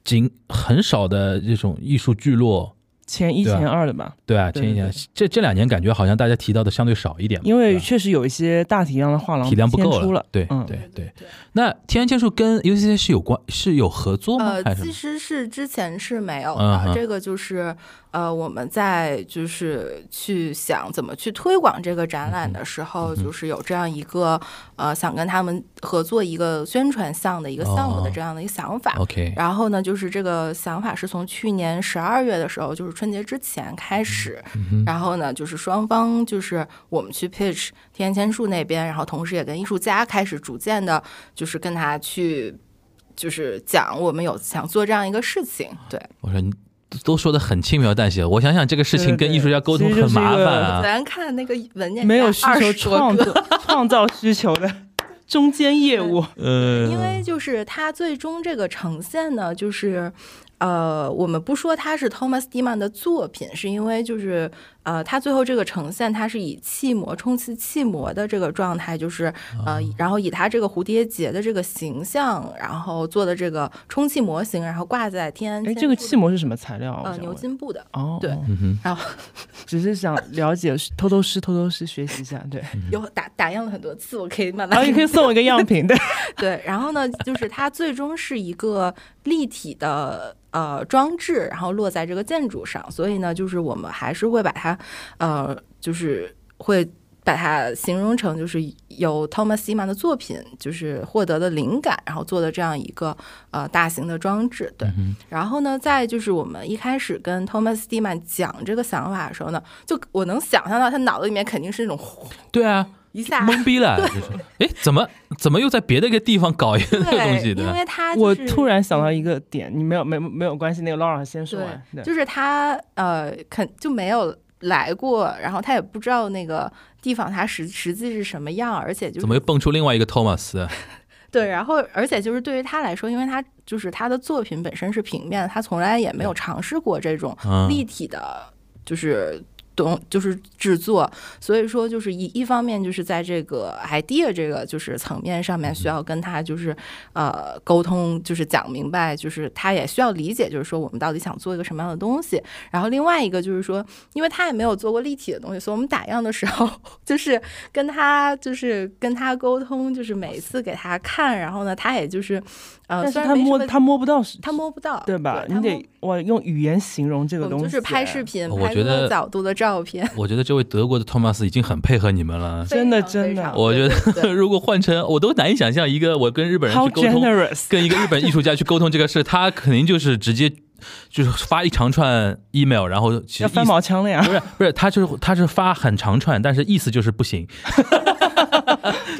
仅很少的这种艺术聚落。前一前二的吧，对啊，前一前这这两年感觉好像大家提到的相对少一点，因为确实有一些大体量的画廊体量不够了，对，对对。那天安建筑跟 UCC 是有关是有合作吗？呃，其实是之前是没有的，这个就是呃，我们在就是去想怎么去推广这个展览的时候，就是有这样一个呃，想跟他们合作一个宣传项的一个项目的这样的一个想法。OK，然后呢，就是这个想法是从去年十二月的时候，就是春节之前开始，然后呢，就是双方就是我们去 pitch 天千树那边，然后同时也跟艺术家开始逐渐的，就是跟他去就是讲我们有想做这样一个事情。对，我说你。都说的很轻描淡写，我想想这个事情跟艺术家沟通很麻烦啊。咱看那个文件，没有需求创造 创造需求的中间业务。呃，因为就是它最终这个呈现呢，就是呃，我们不说它是 Thomas d i m a n 的作品，是因为就是。呃，它最后这个呈现，它是以气膜充气气膜的这个状态，就是呃，然后以它这个蝴蝶结的这个形象，然后做的这个充气模型，然后挂在天。哎，这个气膜是什么材料？呃，牛津布的。哦，对，然后 只是想了解，偷偷师，偷偷师学习一下。对，有打打样了很多次，我可以慢慢。然后你可以送我一个样品，对 对。然后呢，就是它最终是一个立体的呃装置，然后落在这个建筑上，所以呢，就是我们还是会把它。呃，就是会把它形容成就是由 Thomas s i m a n 的作品，就是获得的灵感，然后做的这样一个呃大型的装置。对，然后呢，再就是我们一开始跟 Thomas s i m a n 讲这个想法的时候呢，就我能想象到他脑子里面肯定是那种对啊，一下懵逼了，就是哎，怎么怎么又在别的一个地方搞一个东西的？因为他我突然想到一个点，你没有没没有关系，那个 Laura 先说完，就是他呃，肯就没有。来过，然后他也不知道那个地方它实实际是什么样，而且就是怎么又蹦出另外一个托马斯？对，然后而且就是对于他来说，因为他就是他的作品本身是平面，他从来也没有尝试过这种立体的，就是。懂就是制作，所以说就是一一方面就是在这个 idea 这个就是层面上面需要跟他就是呃沟通，就是讲明白，就是他也需要理解，就是说我们到底想做一个什么样的东西。然后另外一个就是说，因为他也没有做过立体的东西，所以我们打样的时候 就是跟他就是跟他沟通，就是每次给他看，然后呢，他也就是。但是他摸他摸不到，他摸不到，对吧？你得我用语言形容这个东西，就是拍视频，拍多角度的照片。我觉得这位德国的托马斯已经很配合你们了，真的真的。我觉得 如果换成我都难以想象一个我跟日本人去沟通，跟一个日本艺术家去沟通这个事，他肯定就是直接就是发一长串 email，然后其实翻毛腔了呀？不是不是，他就是他是发很长串，但是意思就是不行。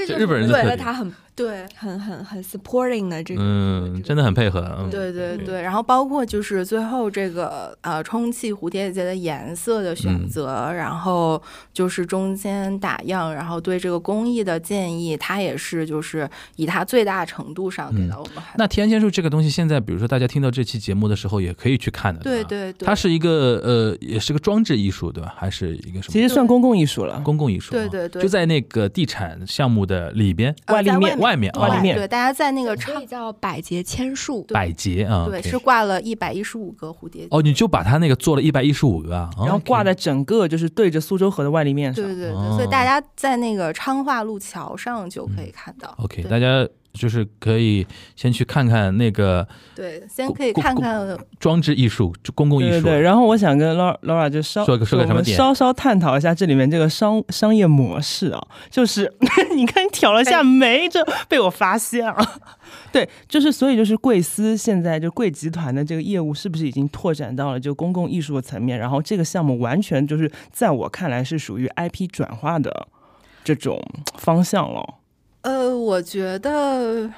这日本人觉得他很。对，很很很 supporting 的这个，嗯，真的很配合。对对对，然后包括就是最后这个呃充气蝴蝶结的颜色的选择，然后就是中间打样，然后对这个工艺的建议，它也是就是以它最大程度上给到我们。那天仙树这个东西，现在比如说大家听到这期节目的时候，也可以去看的。对对对，它是一个呃，也是个装置艺术，对吧？还是一个什么？其实算公共艺术了，公共艺术。对对对，就在那个地产项目的里边，外立面。外面，外面对，大家在那个可以叫百节千树，百节啊，对，是挂了一百一十五个蝴蝶结。哦，你就把它那个做了一百一十五个，然后挂在整个就是对着苏州河的外立面上。对对对，所以大家在那个昌化路桥上就可以看到。OK，大家。就是可以先去看看那个，对，先可以看看装置艺术、公共艺术。对，然后我想跟 Laura 就稍说个说个什么点，稍稍探讨一下这里面这个商商业模式啊。就是 你看你挑了下眉，这被我发现了。对，就是所以就是贵司现在就贵集团的这个业务是不是已经拓展到了就公共艺术的层面？然后这个项目完全就是在我看来是属于 IP 转化的这种方向了。呃，我觉得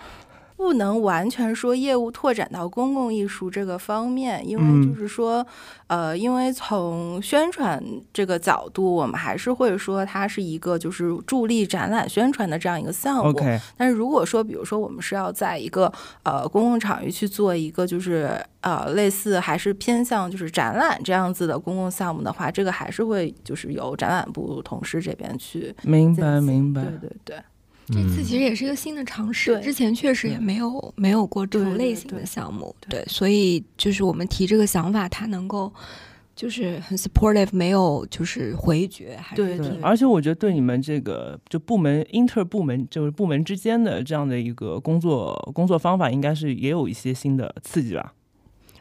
不能完全说业务拓展到公共艺术这个方面，因为就是说，呃，因为从宣传这个角度，我们还是会说它是一个就是助力展览宣传的这样一个项目。但是如果说，比如说我们是要在一个呃公共场域去做一个就是呃类似还是偏向就是展览这样子的公共项目的话，这个还是会就是由展览部同事这边去。明白，明白。对对对。这次其实也是一个新的尝试，之前确实也没有没有过这种类型的项目，对，所以就是我们提这个想法，它能够就是很 supportive，没有就是回绝，还是对。而且我觉得对你们这个就部门 inter 部门就是部门之间的这样的一个工作工作方法，应该是也有一些新的刺激吧。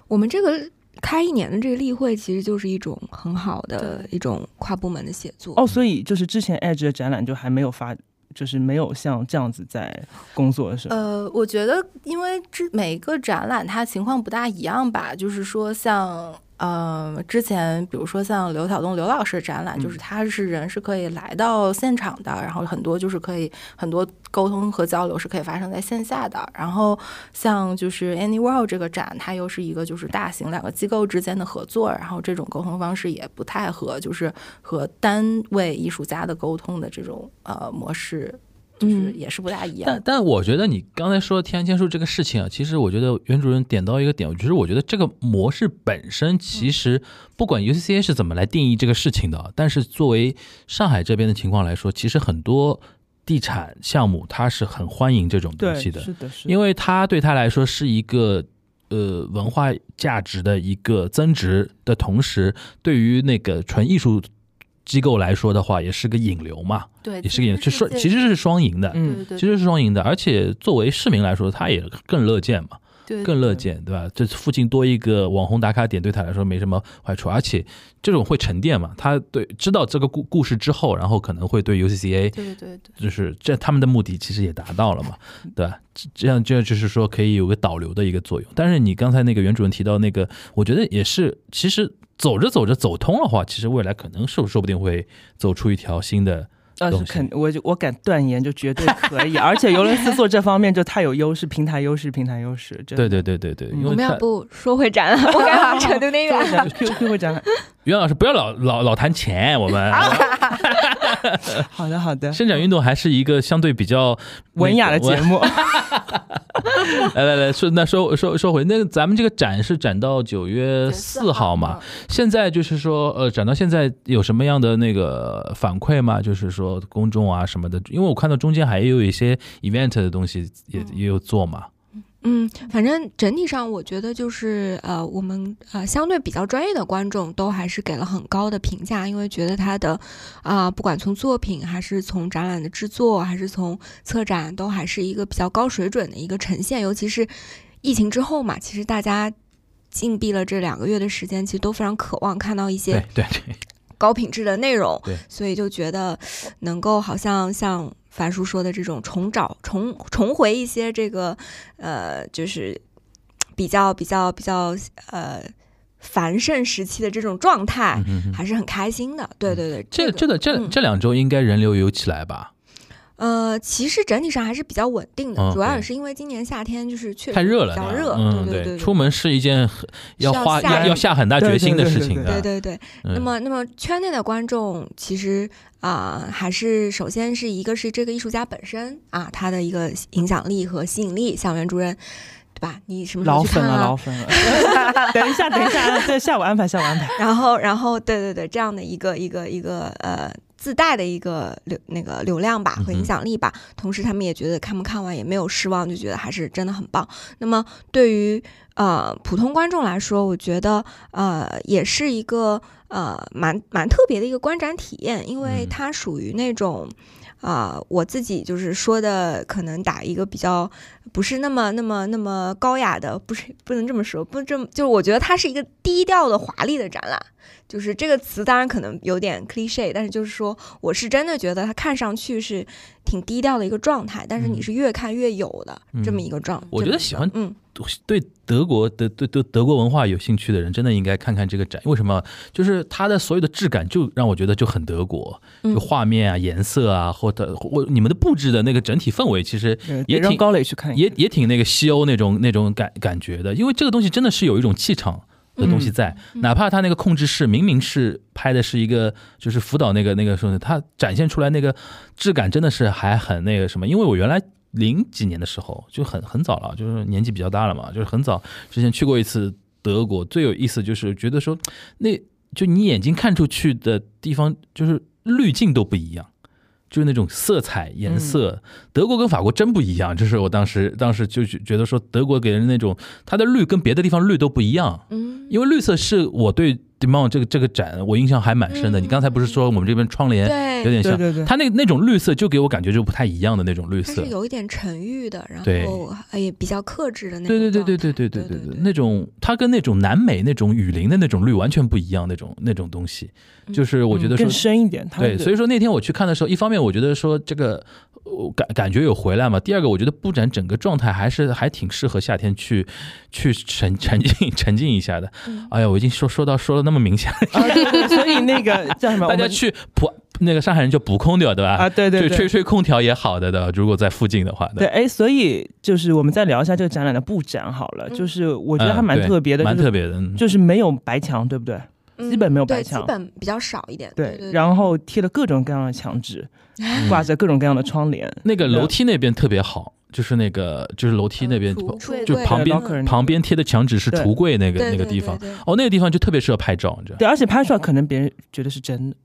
我们这个。开一年的这个例会，其实就是一种很好的一种跨部门的协作。哦，所以就是之前 Edge 的展览就还没有发。就是没有像这样子在工作的时候。呃，我觉得因为这每个展览它情况不大一样吧，就是说像。嗯，之前比如说像刘晓东刘老师的展览，就是他是人是可以来到现场的，然后很多就是可以很多沟通和交流是可以发生在线下的。然后像就是 Any World 这个展，它又是一个就是大型两个机构之间的合作，然后这种沟通方式也不太和就是和单位艺术家的沟通的这种呃模式。就是也是不大一样，但但我觉得你刚才说天然签数这个事情啊，其实我觉得袁主任点到一个点，就是我觉得这个模式本身其实不管 UCCA 是怎么来定义这个事情的，但是作为上海这边的情况来说，其实很多地产项目它是很欢迎这种东西的，是的，是，因为它对他来说是一个呃文化价值的一个增值的同时，对于那个纯艺术。机构来说的话，也是个引流嘛，对，也是个引，就双其实是双赢的，嗯，其实是双赢的，而且作为市民来说，他也更乐见嘛，对，更乐见，对吧？这附近多一个网红打卡点，对他来说没什么坏处，而且这种会沉淀嘛，他对知道这个故故事之后，然后可能会对 UCCA，对对对，就是这他们的目的其实也达到了嘛，对吧？这样这样就是说可以有个导流的一个作用。但是你刚才那个袁主任提到那个，我觉得也是，其实。走着走着走通的话，其实未来可能说说不定会走出一条新的东西。肯我就我敢断言，就绝对可以。而且尤伦斯做这方面就太有优势，平台优势，平台优势。对对对对对。我们要不说回展览，我感觉扯得有点远。说回展览，袁老师不要老老老谈钱，我们。好的好的。伸展运动还是一个相对比较文雅的节目。来来来说，那说说说回，那咱们这个展是展到九月四号嘛？现在就是说，呃，展到现在有什么样的那个反馈吗？就是说公众啊什么的，因为我看到中间还有一些 event 的东西也也有做嘛。嗯，反正整体上我觉得就是呃，我们呃相对比较专业的观众都还是给了很高的评价，因为觉得他的啊，不管从作品还是从展览的制作，还是从策展，都还是一个比较高水准的一个呈现。尤其是疫情之后嘛，其实大家禁闭了这两个月的时间，其实都非常渴望看到一些对对高品质的内容，对，所以就觉得能够好像像。樊叔说的这种重找、重重回一些这个，呃，就是比较比较比较呃繁盛时期的这种状态，还是很开心的。对对对，这这个这这两周应该人流有起来吧？呃，其实整体上还是比较稳定的，主要也是因为今年夏天就是确实太热了，比较热，对对对，出门是一件要花要要下很大决心的事情的。对对对，那么那么圈内的观众其实啊，还是首先是一个是这个艺术家本身啊，他的一个影响力和吸引力，像袁主任，对吧？你什么时候去看啊？老粉了，等一下，等一下，这下午安排，下午安排。然后，然后，对对对，这样的一个一个一个呃。自带的一个流那个流量吧和影响力吧，同时他们也觉得看不看完也没有失望，就觉得还是真的很棒。那么对于呃普通观众来说，我觉得呃也是一个呃蛮蛮特别的一个观展体验，因为它属于那种。啊，我自己就是说的，可能打一个比较不是那么那么那么高雅的，不是不能这么说，不这么就是我觉得它是一个低调的华丽的展览，就是这个词当然可能有点 cliche，但是就是说我是真的觉得它看上去是挺低调的一个状态，但是你是越看越有的这么一个状。我觉得喜欢嗯。对德国的对对德国文化有兴趣的人，真的应该看看这个展。为什么？就是它的所有的质感，就让我觉得就很德国，就画面啊、颜色啊，或者或你们的布置的那个整体氛围，其实也挺高磊去看，也也挺那个西欧那种那种感感觉的。因为这个东西真的是有一种气场的东西在，哪怕他那个控制室明明是拍的是一个就是辅导那个那个时候，他展现出来那个质感真的是还很那个什么。因为我原来。零几年的时候就很很早了，就是年纪比较大了嘛，就是很早之前去过一次德国。最有意思就是觉得说，那就你眼睛看出去的地方，就是滤镜都不一样，就是那种色彩颜色，德国跟法国真不一样。就是我当时当时就觉得说，德国给人那种它的绿跟别的地方绿都不一样。嗯，因为绿色是我对 Demon 这个这个展，我印象还蛮深的。你刚才不是说我们这边窗帘有点像，对对对，它那那种绿色就给我感觉就不太一样的那种绿色，是有一点沉郁的，然后也比较克制的那种。对对对对对对对对对，那种它跟那种南美那种雨林的那种绿完全不一样，那种那种东西，就是我觉得更深一点。对，所以说那天我去看的时候，一方面我觉得说这个。我感感觉有回来嘛？第二个，我觉得布展整个状态还是还挺适合夏天去去沉沉浸沉浸一下的。哎呀，我已经说说到说的那么明显了，所以那个 叫什么？大家去补那个上海人就补空调，对吧？啊，对对，吹吹空调也好的的。如果在附近的话，对，哎，所以就是我们再聊一下这个展览的布展好了。就是我觉得还蛮特别的，蛮特别的，就是没有白墙，对不对？基本没有白墙，基本比较少一点。对，然后贴了各种各样的墙纸。挂着各种各样的窗帘，那个楼梯那边特别好，就是那个就是楼梯那边，就旁边旁边贴的墙纸是橱柜那个那个地方，哦，那个地方就特别适合拍照，你知道？对，而且拍出来可能别人觉得是真的。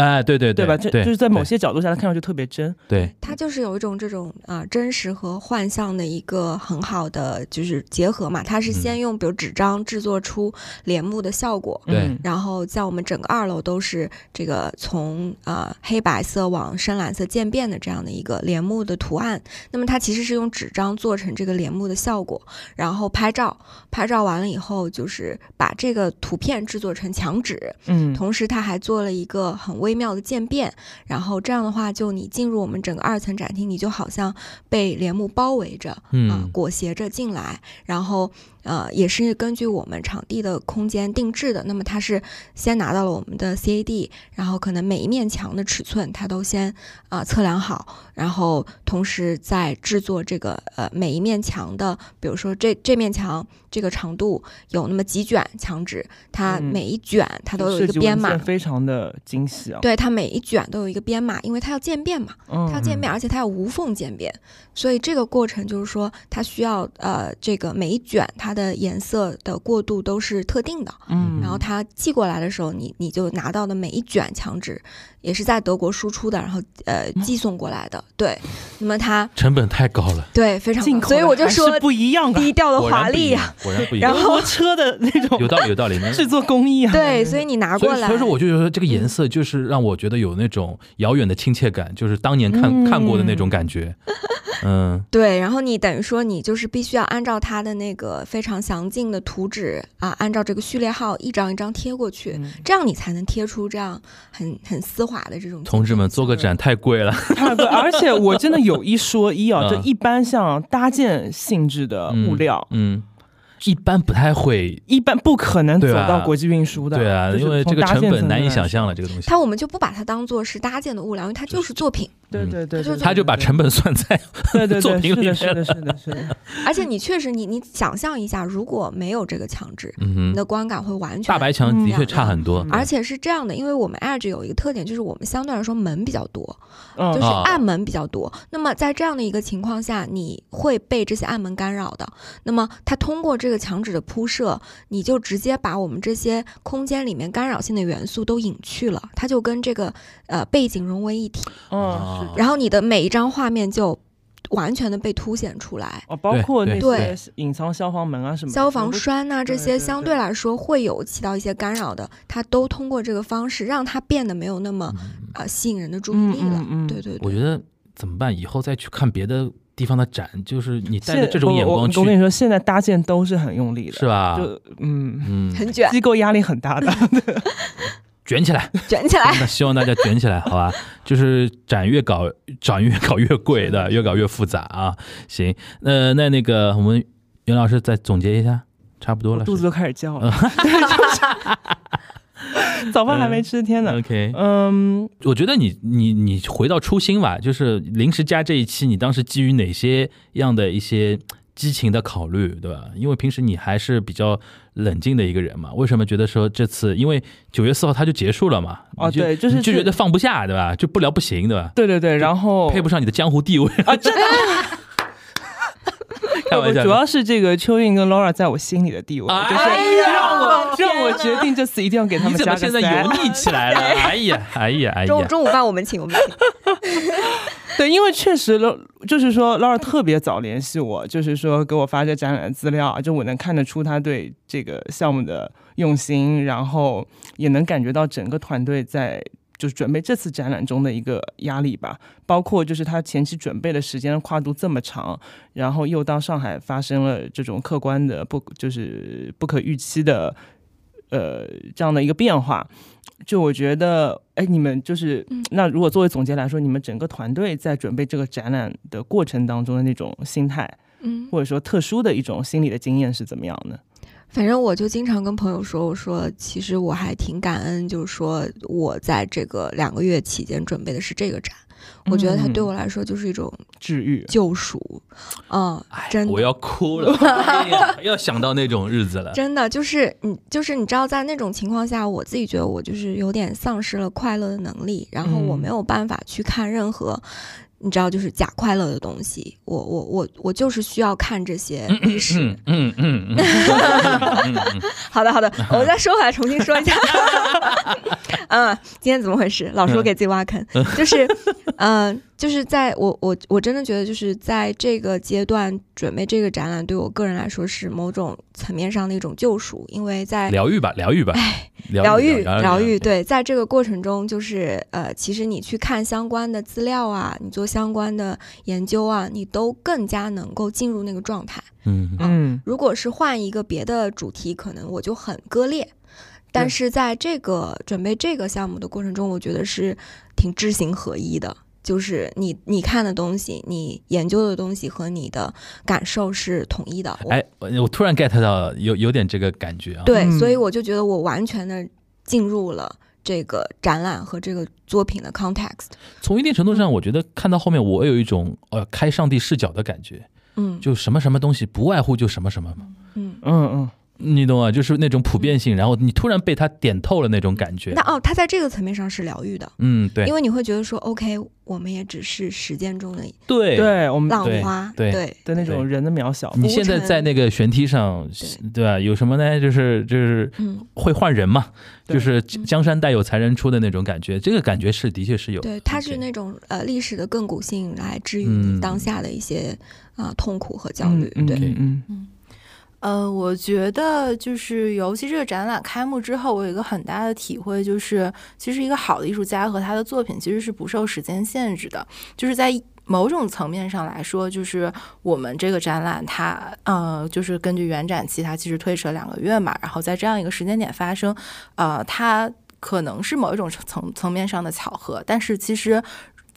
哎，对对对吧？这就是在某些角度下，它看上去特别真。对，它就是有一种这种啊真实和幻象的一个很好的就是结合嘛。它是先用比如纸张制作出帘幕的效果，对。然后在我们整个二楼都是这个从啊黑白色往深蓝色渐变的这样的一个帘幕的图案。那么它其实是用纸张做成这个帘幕的效果，然后拍照，拍照完了以后就是把这个图片制作成墙纸。嗯。同时，它还做了一个很微。微妙的渐变，然后这样的话，就你进入我们整个二层展厅，你就好像被帘幕包围着，啊，裹挟着进来，然后。呃，也是根据我们场地的空间定制的。那么它是先拿到了我们的 CAD，然后可能每一面墙的尺寸它都先啊测量好，然后同时在制作这个呃每一面墙的，比如说这这面墙这个长度有那么几卷墙纸，它每一卷它都有一个编码，非常的精细啊。对，它每一卷都有一个编码，因为它要渐变嘛，它要渐变，而且它要无缝渐变，所以这个过程就是说它需要呃这个每一卷它。它的颜色的过渡都是特定的，嗯，然后它寄过来的时候，你你就拿到的每一卷墙纸。也是在德国输出的，然后呃寄送过来的，对。那么它成本太高了，对，非常高，所以我就说不一样，低调的华丽呀，果然不一 样。然后车的那种有道理，有道理，制作 工艺啊，对，所以你拿过来，所以说我就觉得这个颜色就是让我觉得有那种遥远的亲切感，就是当年看看过的那种感觉，嗯，对。然后你等于说你就是必须要按照它的那个非常详尽的图纸啊，按照这个序列号一张一张贴过去，这样你才能贴出这样很很丝。滑的这种，同志们做个展太贵了，太贵，而且我真的有一说一啊，就一般像搭建性质的物料，嗯。一般不太会，一般不可能走到国际运输的，对啊，因为这个成本难以想象了，这个东西。它我们就不把它当做是搭建的物料，因为它就是作品。对对对，他就把成本算在 作品里面。是的，是的，是的。而且你确实，你你想象一下，如果没有这个墙纸，你的观感会完全大白墙的确差很多。而且是这样的，因为我们 Edge 有一个特点，就是我们相对来说门比较多，就是暗门比较多。那么在这样的一个情况下，你会被这些暗门干扰的。那么它通过这个墙纸的铺设，你就直接把我们这些空间里面干扰性的元素都隐去了，它就跟这个呃背景融为一体。嗯。然后你的每一张画面就完全的被凸显出来，哦，包括那些隐藏消防门啊什么、消防栓呐这些，相对来说会有起到一些干扰的，它都通过这个方式让它变得没有那么啊吸引人的注意力了。嗯对对对，我觉得怎么办？以后再去看别的地方的展，就是你带着这种眼光去。我跟你说，现在搭建都是很用力的，是吧？就嗯嗯，很卷，机构压力很大的。卷起来，卷起来！那希望大家卷起来，好吧？就是展越搞，展越搞越贵的，越搞越复杂啊！行，那那那个，我们袁老师再总结一下，差不多了，肚子都开始叫了。早饭还没吃，天呐。OK，嗯，我觉得你你你回到初心吧，就是临时加这一期，你当时基于哪些样的一些？激情的考虑，对吧？因为平时你还是比较冷静的一个人嘛。为什么觉得说这次，因为九月四号它就结束了嘛？哦，对，就是就觉得放不下，对吧？就不聊不行，对吧？对对对，然后配不上你的江湖地位啊，真的。开玩笑。主要是这个秋韵跟 Laura 在我心里的地位，就是让我让我决定这次一定要给他们加个现在油腻起来了？哎呀，哎呀，哎呀！中中午饭我们请，我们请。对，因为确实了，就是说 Laura 特别早联系我，就是说给我发这展览的资料，就我能看得出他对这个项目的用心，然后也能感觉到整个团队在。就是准备这次展览中的一个压力吧，包括就是他前期准备的时间跨度这么长，然后又到上海发生了这种客观的不就是不可预期的，呃这样的一个变化，就我觉得，哎，你们就是那如果作为总结来说，你们整个团队在准备这个展览的过程当中的那种心态，嗯，或者说特殊的一种心理的经验是怎么样呢？反正我就经常跟朋友说，我说其实我还挺感恩，就是说我在这个两个月期间准备的是这个展，我觉得它对我来说就是一种治愈、救赎。嗯，真的，我要哭了，要想到那种日子了。真的，就是你，就是你知道，在那种情况下，我自己觉得我就是有点丧失了快乐的能力，然后我没有办法去看任何。你知道，就是假快乐的东西。我我我我就是需要看这些历史。嗯嗯。好的好的，我再说回来，重新说一下。嗯，今天怎么回事？老说给自己挖坑，就是，嗯，就是在我我我真的觉得，就是在这个阶段准备这个展览，对我个人来说是某种层面上的一种救赎，因为在疗愈吧，疗愈吧。疗愈，疗愈，对，在这个过程中，就是呃，其实你去看相关的资料啊，你做相关的研究啊，你都更加能够进入那个状态。嗯嗯，如果是换一个别的主题，可能我就很割裂。但是在这个准备这个项目的过程中，我觉得是挺知行合一的。就是你你看的东西，你研究的东西和你的感受是统一的。哎，我突然 get 到有有点这个感觉啊。对，所以我就觉得我完全的进入了这个展览和这个作品的 context。从一定程度上，我觉得看到后面，我有一种呃开上帝视角的感觉。嗯，就什么什么东西不外乎就什么什么嘛。嗯嗯嗯。你懂啊？就是那种普遍性，然后你突然被他点透了那种感觉。那哦，他在这个层面上是疗愈的。嗯，对，因为你会觉得说，OK，我们也只是时间中的对对，我们浪花对对的那种人的渺小。你现在在那个悬梯上，对吧？有什么呢？就是就是会换人嘛，就是江山代有才人出的那种感觉。这个感觉是的确是有。对，它是那种呃历史的亘古性来治愈你当下的一些啊痛苦和焦虑。对，嗯嗯。呃，我觉得就是，尤其这个展览开幕之后，我有一个很大的体会，就是其实一个好的艺术家和他的作品其实是不受时间限制的。就是在某种层面上来说，就是我们这个展览，它呃，就是根据原展期，它其实推迟了两个月嘛，然后在这样一个时间点发生，呃，它可能是某一种层层面上的巧合，但是其实。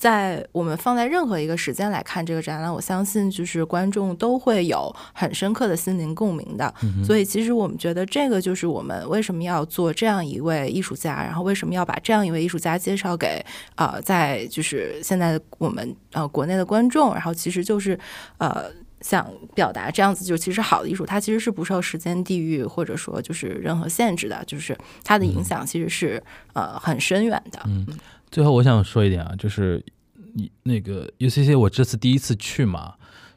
在我们放在任何一个时间来看这个展览，我相信就是观众都会有很深刻的心灵共鸣的。所以，其实我们觉得这个就是我们为什么要做这样一位艺术家，然后为什么要把这样一位艺术家介绍给呃，在就是现在我们呃国内的观众，然后其实就是呃想表达这样子，就其实好的艺术它其实是不受时间、地域或者说就是任何限制的，就是它的影响其实是呃很深远的。嗯，最后我想说一点啊，就是。你那个 UCC，我这次第一次去嘛，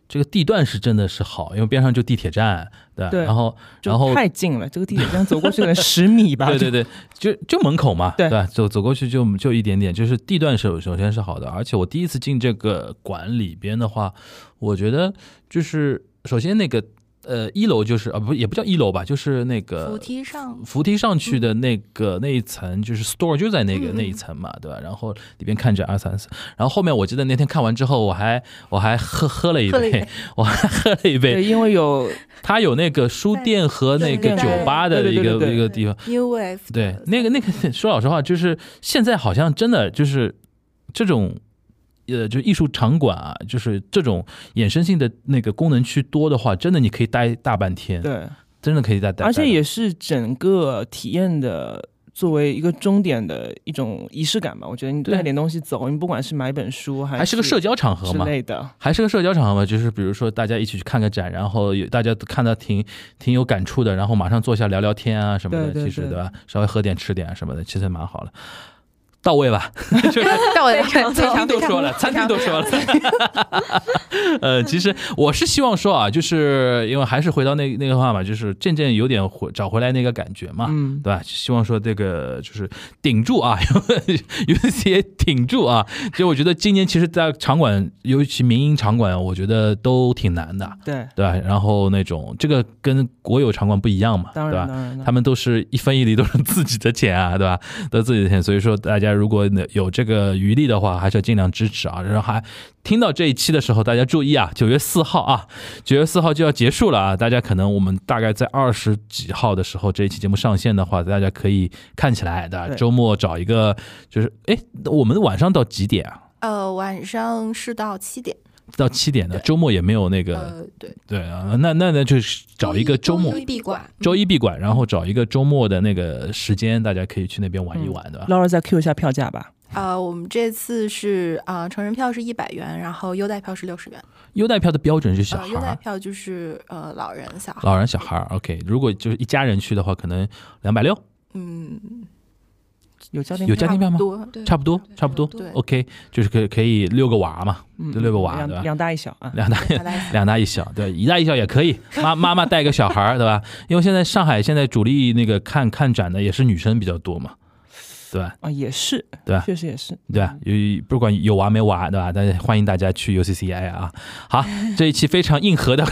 这个地段是真的是好，因为边上就地铁站，对对。然后然后太近了，这个地铁站走过去可能 十米吧。对对对，就就门口嘛，对吧？走走过去就就一点点，就是地段是首先是好的，而且我第一次进这个馆里边的话，我觉得就是首先那个。呃，一楼就是啊，不也不叫一楼吧，就是那个扶梯上扶梯上去的那个那一层，就是 store 就在那个那一层嘛，对吧？然后里边看着二三四，然后后面我记得那天看完之后，我还我还喝喝了一杯，我还喝了一杯，因为有它有那个书店和那个酒吧的一个一个地方，New Wave，对，那个那个说老实话，就是现在好像真的就是这种。呃，就艺术场馆啊，就是这种衍生性的那个功能区多的话，真的你可以待大半天。对，真的可以待。而且也是整个体验的作为一个终点的一种仪式感吧。我觉得你带点东西走，你不管是买本书，还是个社交场合嘛之类的，还是个社交场合嘛。就是比如说大家一起去看个展，然后有大家看到挺挺有感触的，然后马上坐下聊聊天啊什么的，其实对吧？稍微喝点吃点什么的，其实蛮好了。到位吧？就 到位，餐厅都说了，餐厅都说了。呃，其实我是希望说啊，就是因为还是回到那那个话嘛，就是渐渐有点回找回来那个感觉嘛，嗯，对吧？希望说这个就是顶住啊，有些顶住啊。就我觉得今年其实，在场馆，尤其民营场馆，我觉得都挺难的，对对吧？然后那种这个跟国有场馆不一样嘛，对吧？他们都是一分一厘都是自己的钱啊，对吧？都自己的钱，所以说大家。如果有这个余力的话，还是要尽量支持啊。然后还听到这一期的时候，大家注意啊，九月四号啊，九月四号就要结束了啊。大家可能我们大概在二十几号的时候，这一期节目上线的话，大家可以看起来的。周末找一个，就是哎，我们晚上到几点啊？呃，晚上是到七点。到七点的周末也没有那个，对对啊，那那那就是找一个周末周一闭馆，周一闭馆，然后找一个周末的那个时间，大家可以去那边玩一玩，对吧？Laura 再 Q 一下票价吧。啊，我们这次是啊，成人票是一百元，然后优待票是六十元。优待票的标准是小孩，优待票就是呃老人小孩，老人小孩。OK，如果就是一家人去的话，可能两百六。嗯。有家庭有家庭票吗？差不多，差不多。对，OK，就是可可以六个娃嘛，就六个娃，对吧？两大一小啊，两大 两大一小，对，一大一小也可以。妈妈妈带个小孩儿，对吧？因为现在上海现在主力那个看看展的也是女生比较多嘛。对吧？啊，也是，对吧？确实也是，对吧？有不管有娃没娃，对吧？但是欢迎大家去 UCCI 啊！好，这一期非常硬核的，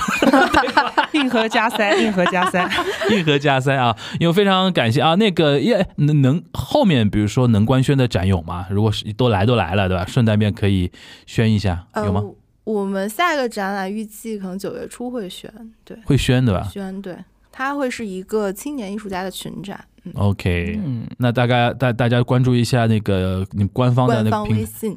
硬核加塞，硬核加塞，硬核加塞啊！因为非常感谢啊，那个也能能后面比如说能官宣的展有吗？如果是都来都来了，对吧？顺带便可以宣一下，有吗？我们下一个展览预计可能九月初会宣，对，会宣对吧？宣对。它会是一个青年艺术家的群展。OK，嗯，那大概大大家关注一下那个你官方的那个微信，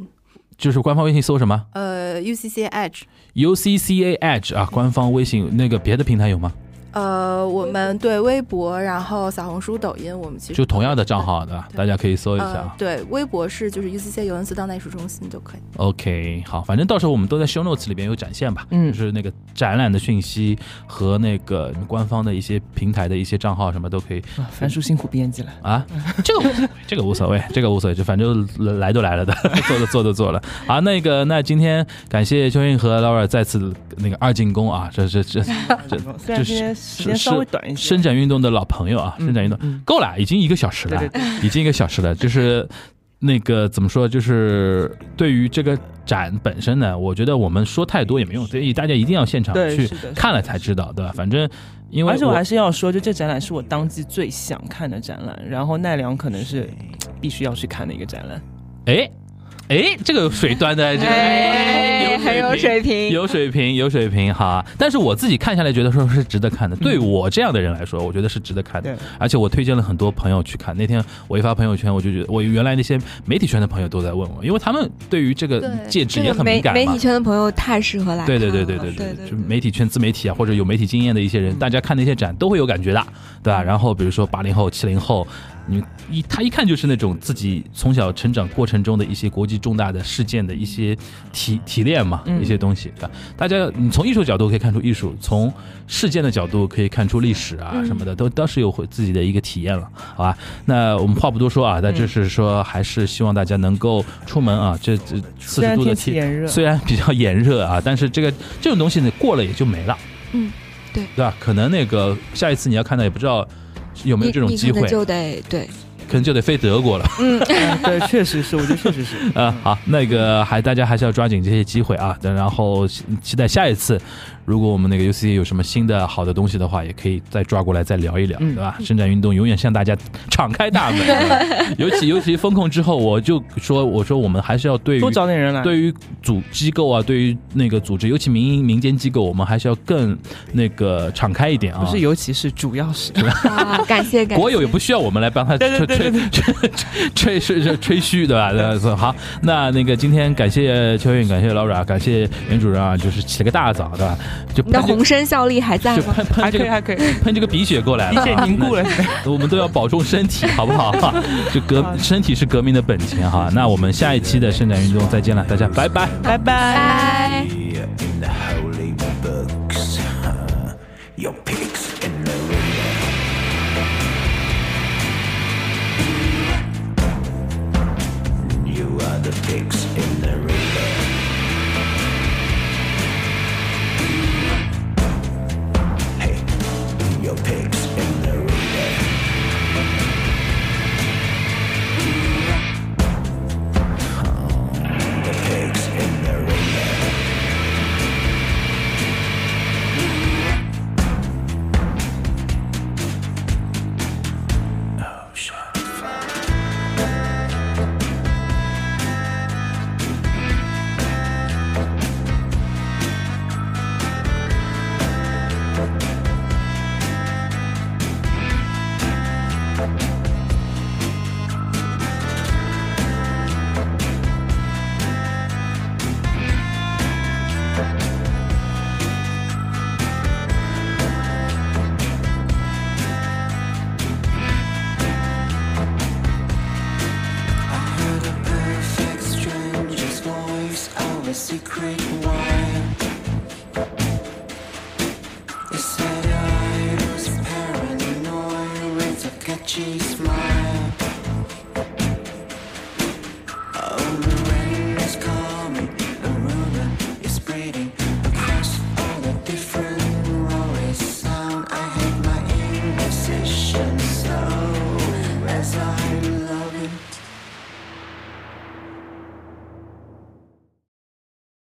就是官方微信搜什么？呃，UCCA Edge。UCCA Edge 啊，官方微信那个别的平台有吗？呃，我们对微博，然后小红书、抖音，我们其实就同样的账号对吧？大家可以搜一下。对，微博是就是 UCC 尤文斯当代艺术中心就可以。OK，好，反正到时候我们都在 Show Notes 里边有展现吧，嗯，就是那个展览的讯息和那个官方的一些平台的一些账号什么都可以。樊叔辛苦编辑了啊，这个这个无所谓，这个无所谓，就反正来都来了的，做的做都做了。好，那个那今天感谢秋韵和 Laura 再次那个二进宫啊，这这这这这 是。时间稍微短一些。伸展运动的老朋友啊，伸展运动够了，已经一个小时了，已经一个小时了。就是那个怎么说，就是对于这个展本身呢，我觉得我们说太多也没用，所以大家一定要现场去看了才知道，对吧？反正因为而且我还是要说，就这展览是我当季最想看的展览，然后奈良可能是必须要去看的一个展览。哎。哎，这个水端的，这个很有水平，有水平，有水平哈。但是我自己看下来，觉得说是值得看的。对我这样的人来说，我觉得是值得看的。而且我推荐了很多朋友去看。那天我一发朋友圈，我就觉得我原来那些媒体圈的朋友都在问我，因为他们对于这个介质也很敏感嘛。媒体圈的朋友太适合来。对对对对对对，就媒体圈、自媒体啊，或者有媒体经验的一些人，大家看那些展都会有感觉的，对吧？然后比如说八零后、七零后。你一他一看就是那种自己从小成长过程中的一些国际重大的事件的一些提提炼嘛，一些东西，对吧？大家你从艺术角度可以看出艺术，从事件的角度可以看出历史啊什么的，都都是有自己的一个体验了，好吧？那我们话不多说啊，那就是说还是希望大家能够出门啊，这这四十度的天，虽然比较炎热啊，但是这个这种东西呢过了也就没了，嗯，对，对吧？可能那个下一次你要看到也不知道。有没有这种机会？就得对，可能就得飞德国了。嗯，对，确实是，我觉得确实是。啊，好，那个还大家还是要抓紧这些机会啊，然后期待下一次。如果我们那个 UCC 有什么新的好的东西的话，也可以再抓过来再聊一聊，对吧？伸展运动永远向大家敞开大门，尤其尤其风控之后，我就说我说我们还是要对多找点人来，对于组机构啊，对于那个组织，尤其民营民间机构，我们还是要更那个敞开一点啊。不是，尤其是主要是 啊，感谢感谢。国有也不需要我们来帮他吹吹吹吹吹嘘，对吧？好，那那个今天感谢秋韵，感谢 Laura，感谢袁主任啊，就是起了个大早，对吧？就你的红参效力还在吗？喷喷这个还可以喷这个鼻血过来了，鼻血凝固了。我们都要保重身体，好不好？就革身体是革命的本钱哈。那我们下一期的伸展运动再见了，大家拜拜拜拜。secret